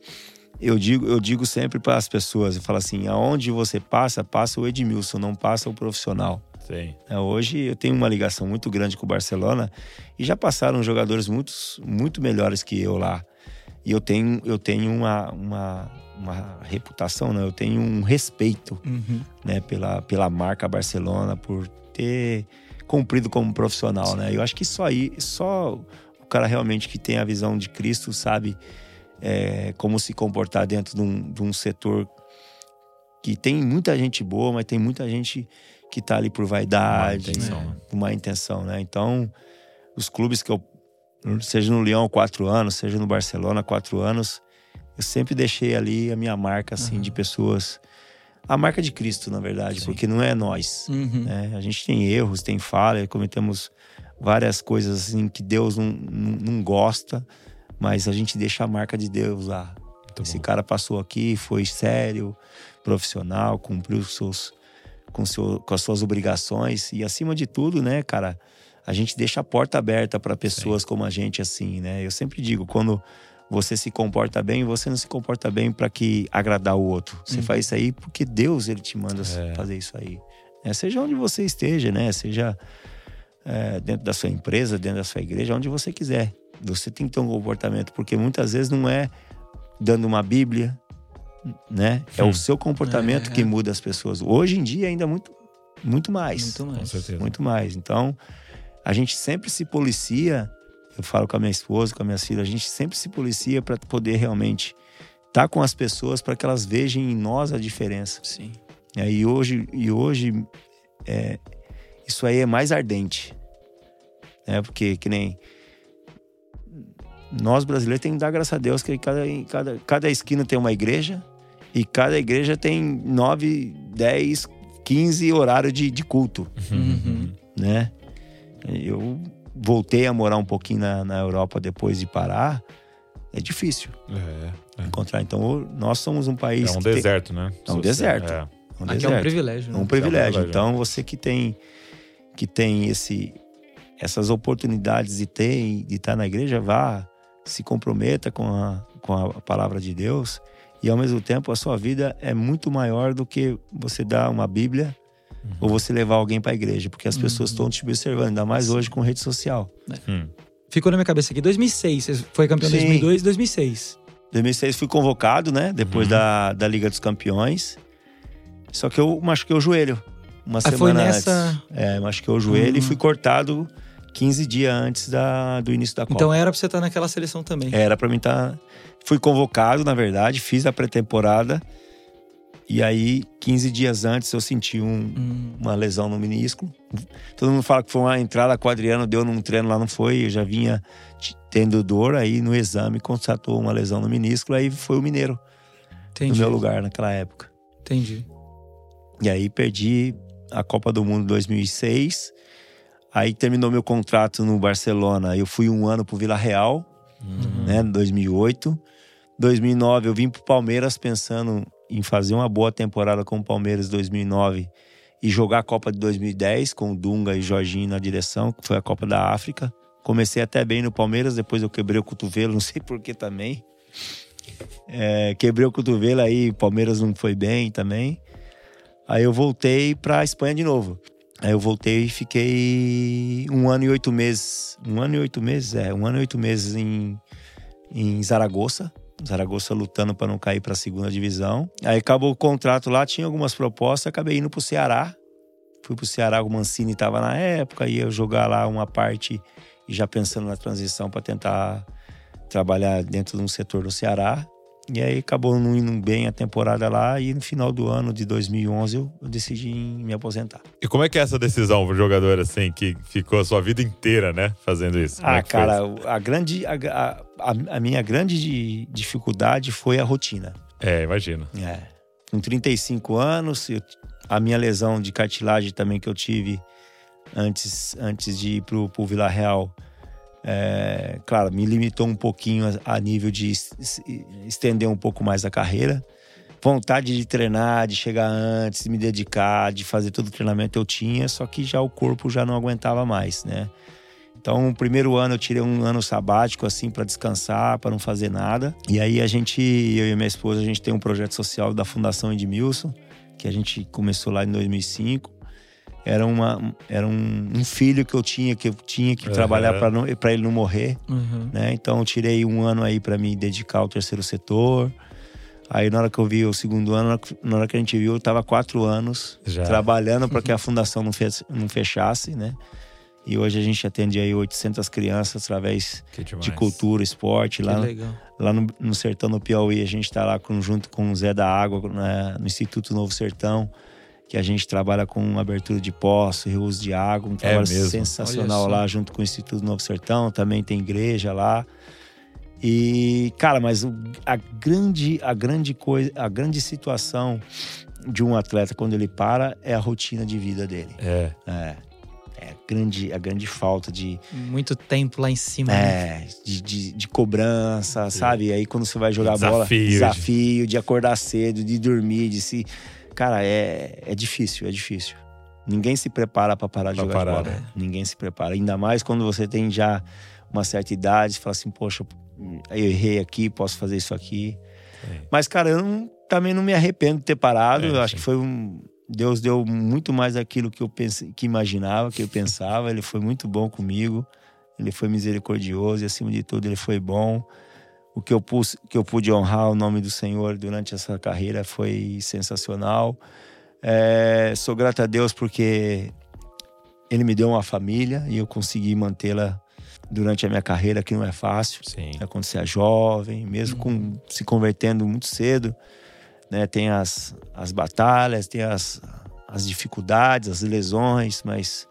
Eu digo, eu digo sempre para as pessoas, eu falo assim, aonde você passa, passa o Edmilson, não passa o profissional. Sim. É, hoje eu tenho uma ligação muito grande com o Barcelona e já passaram jogadores muito, muito melhores que eu lá. E eu tenho, eu tenho uma, uma, uma reputação, né? eu tenho um respeito uhum. né? pela, pela marca Barcelona, por ter cumprido como profissional. Né? Eu acho que só aí, só o cara realmente que tem a visão de Cristo sabe é, como se comportar dentro de um, de um setor que tem muita gente boa, mas tem muita gente que tá ali por vaidade, uma intenção, né? uma intenção né? Então, os clubes que eu, seja no Lyon quatro anos, seja no Barcelona quatro anos, eu sempre deixei ali a minha marca, assim, uhum. de pessoas. A marca de Cristo, na verdade, Sim. porque não é nós. Uhum. Né? A gente tem erros, tem falha, cometemos várias coisas assim que Deus não, não, não gosta, mas a gente deixa a marca de Deus lá. Muito Esse bom. cara passou aqui, foi sério, profissional, cumpriu os seus com, seu, com as suas obrigações e acima de tudo, né, cara, a gente deixa a porta aberta para pessoas Sim. como a gente assim, né? Eu sempre digo, quando você se comporta bem, você não se comporta bem para que agradar o outro. Você uhum. faz isso aí porque Deus ele te manda é. fazer isso aí. É, seja onde você esteja, né? Seja é, dentro da sua empresa, dentro da sua igreja, onde você quiser. Você tem que ter um comportamento, porque muitas vezes não é dando uma Bíblia, né? É o seu comportamento É. que muda as pessoas. Hoje em dia ainda muito muito mais. Muito Com mais. certeza. Muito mais. Então, a gente sempre se policia. Eu falo com a minha esposa, com a minha filha, a gente sempre se policia para poder realmente estar com as pessoas para que elas vejam em nós a diferença. Sim. É, E hoje, e hoje é, isso aí é mais ardente. Né? Porque que nem nós brasileiros temos que dar graças a Deus que cada, cada, cada esquina tem uma igreja e cada igreja tem nove, dez, quinze horários de, de culto, Uhum. né? Eu voltei a morar um pouquinho na, na Europa depois de parar. É difícil É, encontrar. Então, nós somos um é país um que tem- deserto, né? É um deserto. É. é um Aqui é um deserto. privilégio. É né? um privilégio. privilégio. Então, você que tem que tem esse essas oportunidades de ter de estar na igreja, vá, se comprometa com a, com a palavra de Deus e ao mesmo tempo a sua vida é muito maior do que você dar uma Bíblia ou você levar alguém para a igreja, porque as pessoas Uhum. estão te observando, ainda mais hoje com rede social. Hum. Ficou na minha cabeça aqui. 2006. Você foi campeão em Sim. 2002 2006. 2006 fui convocado, né? Depois Uhum. da, da Liga dos Campeões. Só que eu machuquei o joelho. Uma Ah, semana foi nessa- antes. É, machuquei o joelho e Uhum. fui cortado 15 dias antes da, do início da Copa. Então era pra você estar naquela seleção também. Era pra mim estar. Fui convocado, na verdade, fiz a pré-temporada. E aí, 15 dias antes, eu senti um- Hum. uma lesão no menisco. Todo mundo fala que foi uma entrada com o Adriano, deu num treino lá, não foi. Eu já vinha tendo dor, aí no exame constatou uma lesão no menisco, aí foi o Mineiro Entendi. no meu lugar naquela época. Entendi. E aí perdi a Copa do Mundo 2006. Aí terminou meu contrato no Barcelona. Eu fui um ano pro Vila Real, Uhum. né, em 2008. 2009 eu vim pro Palmeiras pensando em fazer uma boa temporada com o Palmeiras 2009 e jogar a Copa de 2010 com o Dunga e Jorginho na direção, que foi a Copa da África. Comecei até bem no Palmeiras, depois eu quebrei o cotovelo, não sei por que também. É, quebrei o cotovelo aí, o Palmeiras não foi bem também. Aí eu voltei pra Espanha de novo. Aí eu voltei e fiquei um ano e oito meses. Um ano e oito meses? É, um ano e oito meses em, em Zaragoza. Zaragoza lutando para não cair para a segunda divisão. Aí acabou o contrato lá, tinha algumas propostas, acabei indo pro Ceará. Fui pro Ceará, o Mancini estava na época, ia jogar lá uma parte e já pensando na transição para tentar trabalhar dentro de um setor do Ceará. E aí acabou não indo bem a temporada lá e no final do ano de 2011 eu, eu decidi me aposentar. E como é que é essa decisão pro jogador, assim, que ficou a sua vida inteira, né, fazendo isso? Como é Ah, foi cara, a grande a, a, a minha grande di- dificuldade foi a rotina. É, imagino. É. Com 35 anos, eu- a minha lesão de cartilagem também que eu tive antes, antes de ir pro, pro Vila Real, é, claro, me limitou um pouquinho a, a nível de es- es- estender um pouco mais a carreira. Vontade de treinar, de chegar antes, de me dedicar, de fazer todo o treinamento eu tinha, só que já o corpo já não aguentava mais, né? Então, o primeiro ano eu tirei um ano sabático, assim, para descansar, para não fazer nada. E aí a gente, eu e minha esposa, a gente tem um projeto social da Fundação Edmilson, que a gente começou lá em 2005. Era, uma, era um, um filho que eu tinha, que eu tinha que Aham. trabalhar para ele não morrer, Uhum. né? Então, eu tirei um ano aí para me dedicar ao terceiro setor. Aí, na hora que eu vi o segundo ano, na hora que- a gente viu, eu estava quatro anos Já. trabalhando para que a fundação não, fez, não fechasse, né? E hoje a gente atende aí 800 crianças através de cultura, esporte. Que Lá, legal. lá no, no Sertão do Piauí, a gente está lá com, junto com o Zé da Água, né, no Instituto Novo Sertão, que a gente trabalha com abertura de poço, reuso de água, um trabalho mesmo? sensacional lá junto com o Instituto Novo Sertão. Também tem igreja lá. E, cara, mas a grande, a grande coisa, a grande situação de um atleta quando ele para é a rotina de vida dele. É. É. É a grande, a grande falta de, Muito tempo lá em cima. né? é, de, de, de cobrança, sabe? E aí quando você vai jogar bola, Desafio, desafio de acordar cedo, de dormir, de se. Cara, é, é difícil, é difícil. Ninguém se prepara para parar de Pra jogar parar, bola. né? Ninguém se prepara. Ainda mais quando você tem já uma certa idade, fala assim, poxa, eu errei aqui, posso fazer isso aqui. Sim. Mas, cara, eu não- também não me arrependo de ter parado. É, eu acho sim. que foi um. Deus deu muito mais daquilo que eu pensei, que imaginava, que eu pensava. Ele foi muito bom comigo. ele foi misericordioso e, acima de tudo, ele foi bom. O que eu, pus, que eu pude honrar o nome do Senhor durante essa carreira foi sensacional. É, sou grato a Deus porque Ele me deu uma família e eu consegui mantê-la durante a minha carreira, que não é fácil. Sim. É quando você é jovem, mesmo com se convertendo muito cedo, né? Tem as, as batalhas, tem as, as dificuldades, as lesões, mas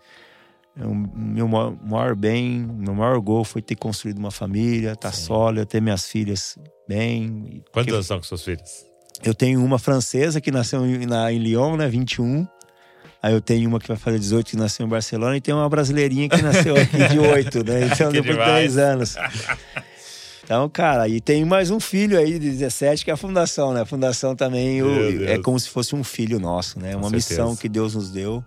o meu maior, bem, meu maior gol foi ter construído uma família, estar tá sólido, ter minhas filhas bem. Quantas anos são com suas filhas? Eu tenho uma francesa que nasceu em, na, em Lyon, né? 21. Aí eu tenho uma que vai fazer 18 que nasceu em Barcelona e tem uma brasileirinha que nasceu aqui de 8, né? Então Que depois de demais. 10 anos. Então, cara, e tem mais um filho aí de 17 que é a fundação, né? A fundação também o- é como se fosse um filho nosso, né? Com Uma certeza. missão que Deus nos deu.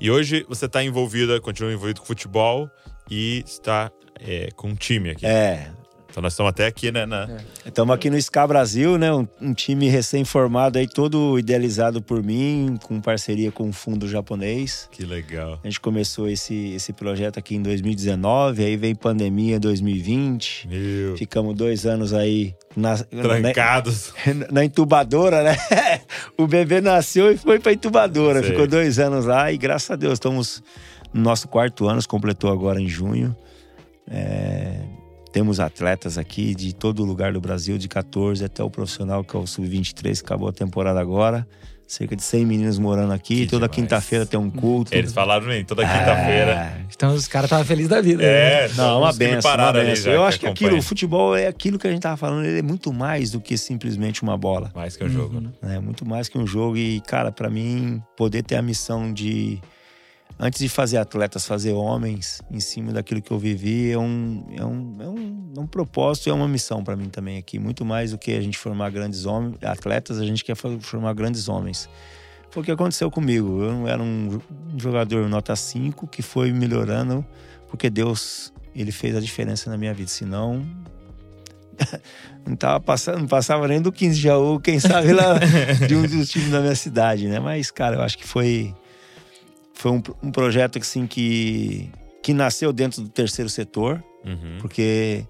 E hoje você está envolvida, continua envolvido com futebol e está é, com um time aqui. É, Então nós estamos até aqui, né? Na... Estamos aqui no SCA Brasil, né? Um, um time recém-formado aí, todo idealizado por mim, com parceria com um fundo japonês. Que legal. A gente começou esse, esse projeto aqui em 2019, aí veio pandemia em 2020. Meu. Ficamos dois anos aí na, Trancados. na, na incubadora, né? o bebê nasceu e foi pra incubadora. Sei. Ficou dois anos lá e graças a Deus estamos no nosso quarto ano, se completou agora em junho. É, temos atletas aqui de todo lugar do Brasil, de 14 até o profissional, que é o Sub-23, que acabou a temporada agora. Cerca de 100 meninos morando aqui. Que Toda quinta-feira tem um culto. Eles falaram bem, toda quinta-feira. É, Então os caras estavam felizes da vida. né? É, Não, uma benção, uma benção. já Eu que acho que aquilo, acompanham. o futebol é aquilo que a gente tava falando, ele é muito mais do que simplesmente uma bola. Mais que um jogo, né? É muito mais que um jogo e, cara, pra mim, poder ter a missão de, antes de fazer atletas, fazer homens em cima daquilo que eu vivi é um, é um, é um, é um propósito e é uma missão pra mim também aqui. Muito mais do que a gente formar grandes homens, atletas, a gente quer formar grandes homens. Foi o que aconteceu comigo. Eu era um jogador nota 5 que foi melhorando porque Deus, ele fez a diferença na minha vida. Senão, não tava passando, não passava nem do 15 Jaú, quem sabe lá de um dos times da minha cidade, né? Mas, cara, eu acho que foi foi um, um projeto assim que que nasceu dentro do terceiro setor, Uhum. porque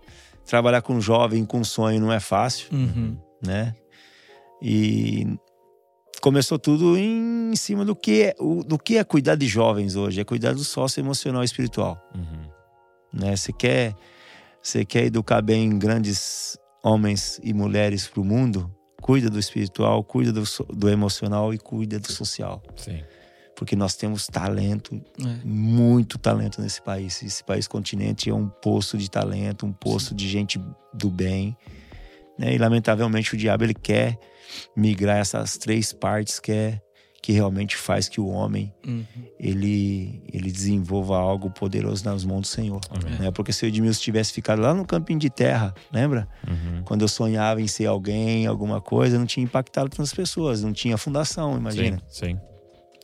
trabalhar com jovem com sonho não é fácil, Uhum. né? E começou tudo em cima do que é, o- do que é cuidar de jovens hoje, é cuidar do sócio emocional e espiritual Uhum. né? Você quer, você quer educar bem grandes homens e mulheres para o mundo? Cuida do espiritual, cuida do, do emocional e cuida do social, Sim. Porque nós temos talento, É. muito talento nesse país. Esse país continente é um poço de talento, um poço de gente do bem, né? E lamentavelmente o diabo ele quer migrar essas três partes que é que realmente faz que o homem Uhum. ele, ele desenvolva algo poderoso nas mãos do Senhor. Né? Porque se o Edmilson tivesse ficado lá no campinho de terra, lembra? Uhum. Quando eu sonhava em ser alguém, alguma coisa, não tinha impactado tantas pessoas, não tinha fundação, imagina. Sim, sim.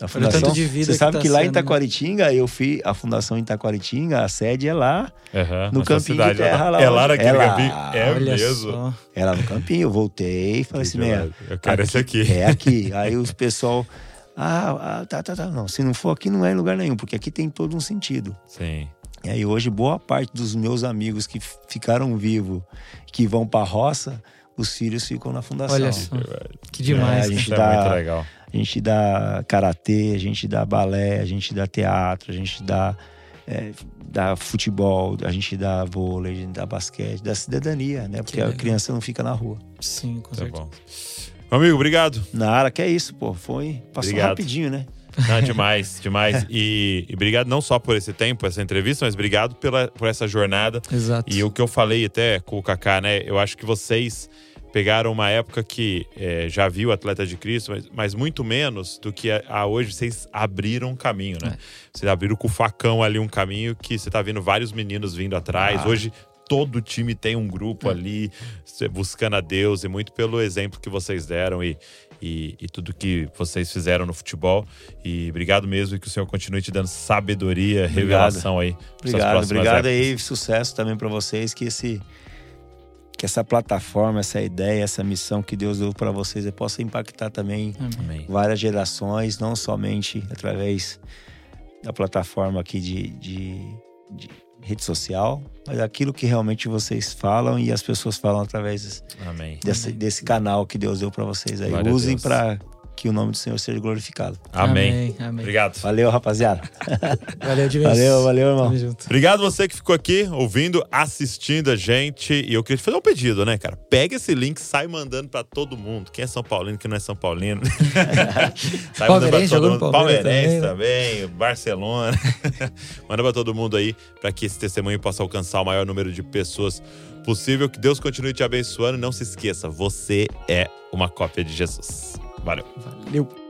A Olha o fundação, tanto de vida você que sabe tá que lá em sendo, né? Itaquaritinga, eu fui, a fundação em Itaquaritinga, a sede é lá, Aham, No campinho de cidade, terra lá, É lá naquele é lá. campinho? É Olha mesmo? só. é lá no campinho, eu voltei e falei assim, "Meia, Eu quero esse aqui. É aqui. Aí os pessoal. Ah, ah, tá, tá, tá. Não, se não for aqui, não é em lugar nenhum, porque aqui tem todo um sentido. Sim. E aí hoje, boa parte dos meus amigos que ficaram vivos, que vão pra roça, os filhos ficam na fundação. Olha só. Que É, demais. a né? gente Isso é dá- muito legal. A gente dá karatê, a gente dá balé, a gente dá teatro, a gente dá, é, dá futebol, a gente dá vôlei, a gente dá basquete, dá cidadania, né? Porque a criança não fica na rua. Sim, com Tá certeza. bom. Meu amigo, obrigado. Na área que é isso, pô. Foi. Passou Obrigado. rapidinho, né? Não, demais, demais. E, e obrigado não só por esse tempo, essa entrevista, mas obrigado pela, por essa jornada. Exato. E o que eu falei até com o Kaká, né? Eu acho que vocês pegaram uma época que é, já viu Atleta de Cristo, mas, mas muito menos do que a, a hoje vocês abriram um caminho, né? Vocês abriram com o facão ali um caminho que você tá vendo vários meninos vindo atrás. Ah. Hoje todo time tem um grupo ali cê- buscando a Deus e muito pelo exemplo que vocês deram e, e, e tudo que vocês fizeram no futebol. E obrigado mesmo e que o Senhor continue te dando sabedoria, Obrigado. revelação aí. Obrigado, obrigado épocas. aí, sucesso também para vocês que esse que essa plataforma, essa ideia, essa missão que Deus deu para vocês possa impactar também Amém. várias gerações, não somente através da plataforma aqui de, de, de rede social, mas aquilo que realmente vocês falam e as pessoas falam através Amém. desse, desse canal que Deus deu para vocês aí. Glória Usem para que o nome do Senhor seja glorificado. Amém. Amém. Obrigado. Valeu, rapaziada. Valeu de vez. Valeu, valeu, irmão. Tamo junto. Obrigado você que ficou aqui ouvindo, assistindo a gente. E eu queria te fazer um pedido, né, cara? Pega esse link, sai mandando pra todo mundo. Quem é São Paulino, quem não é São Paulino. sai mandando pra Palmeirense, todo mundo. Palmeirense também, também, Barcelona. Manda pra todo mundo aí, pra que esse testemunho possa alcançar o maior número de pessoas possível. Que Deus continue te abençoando. E não se esqueça, você é uma cópia de Jesus. Valeu. Valeu.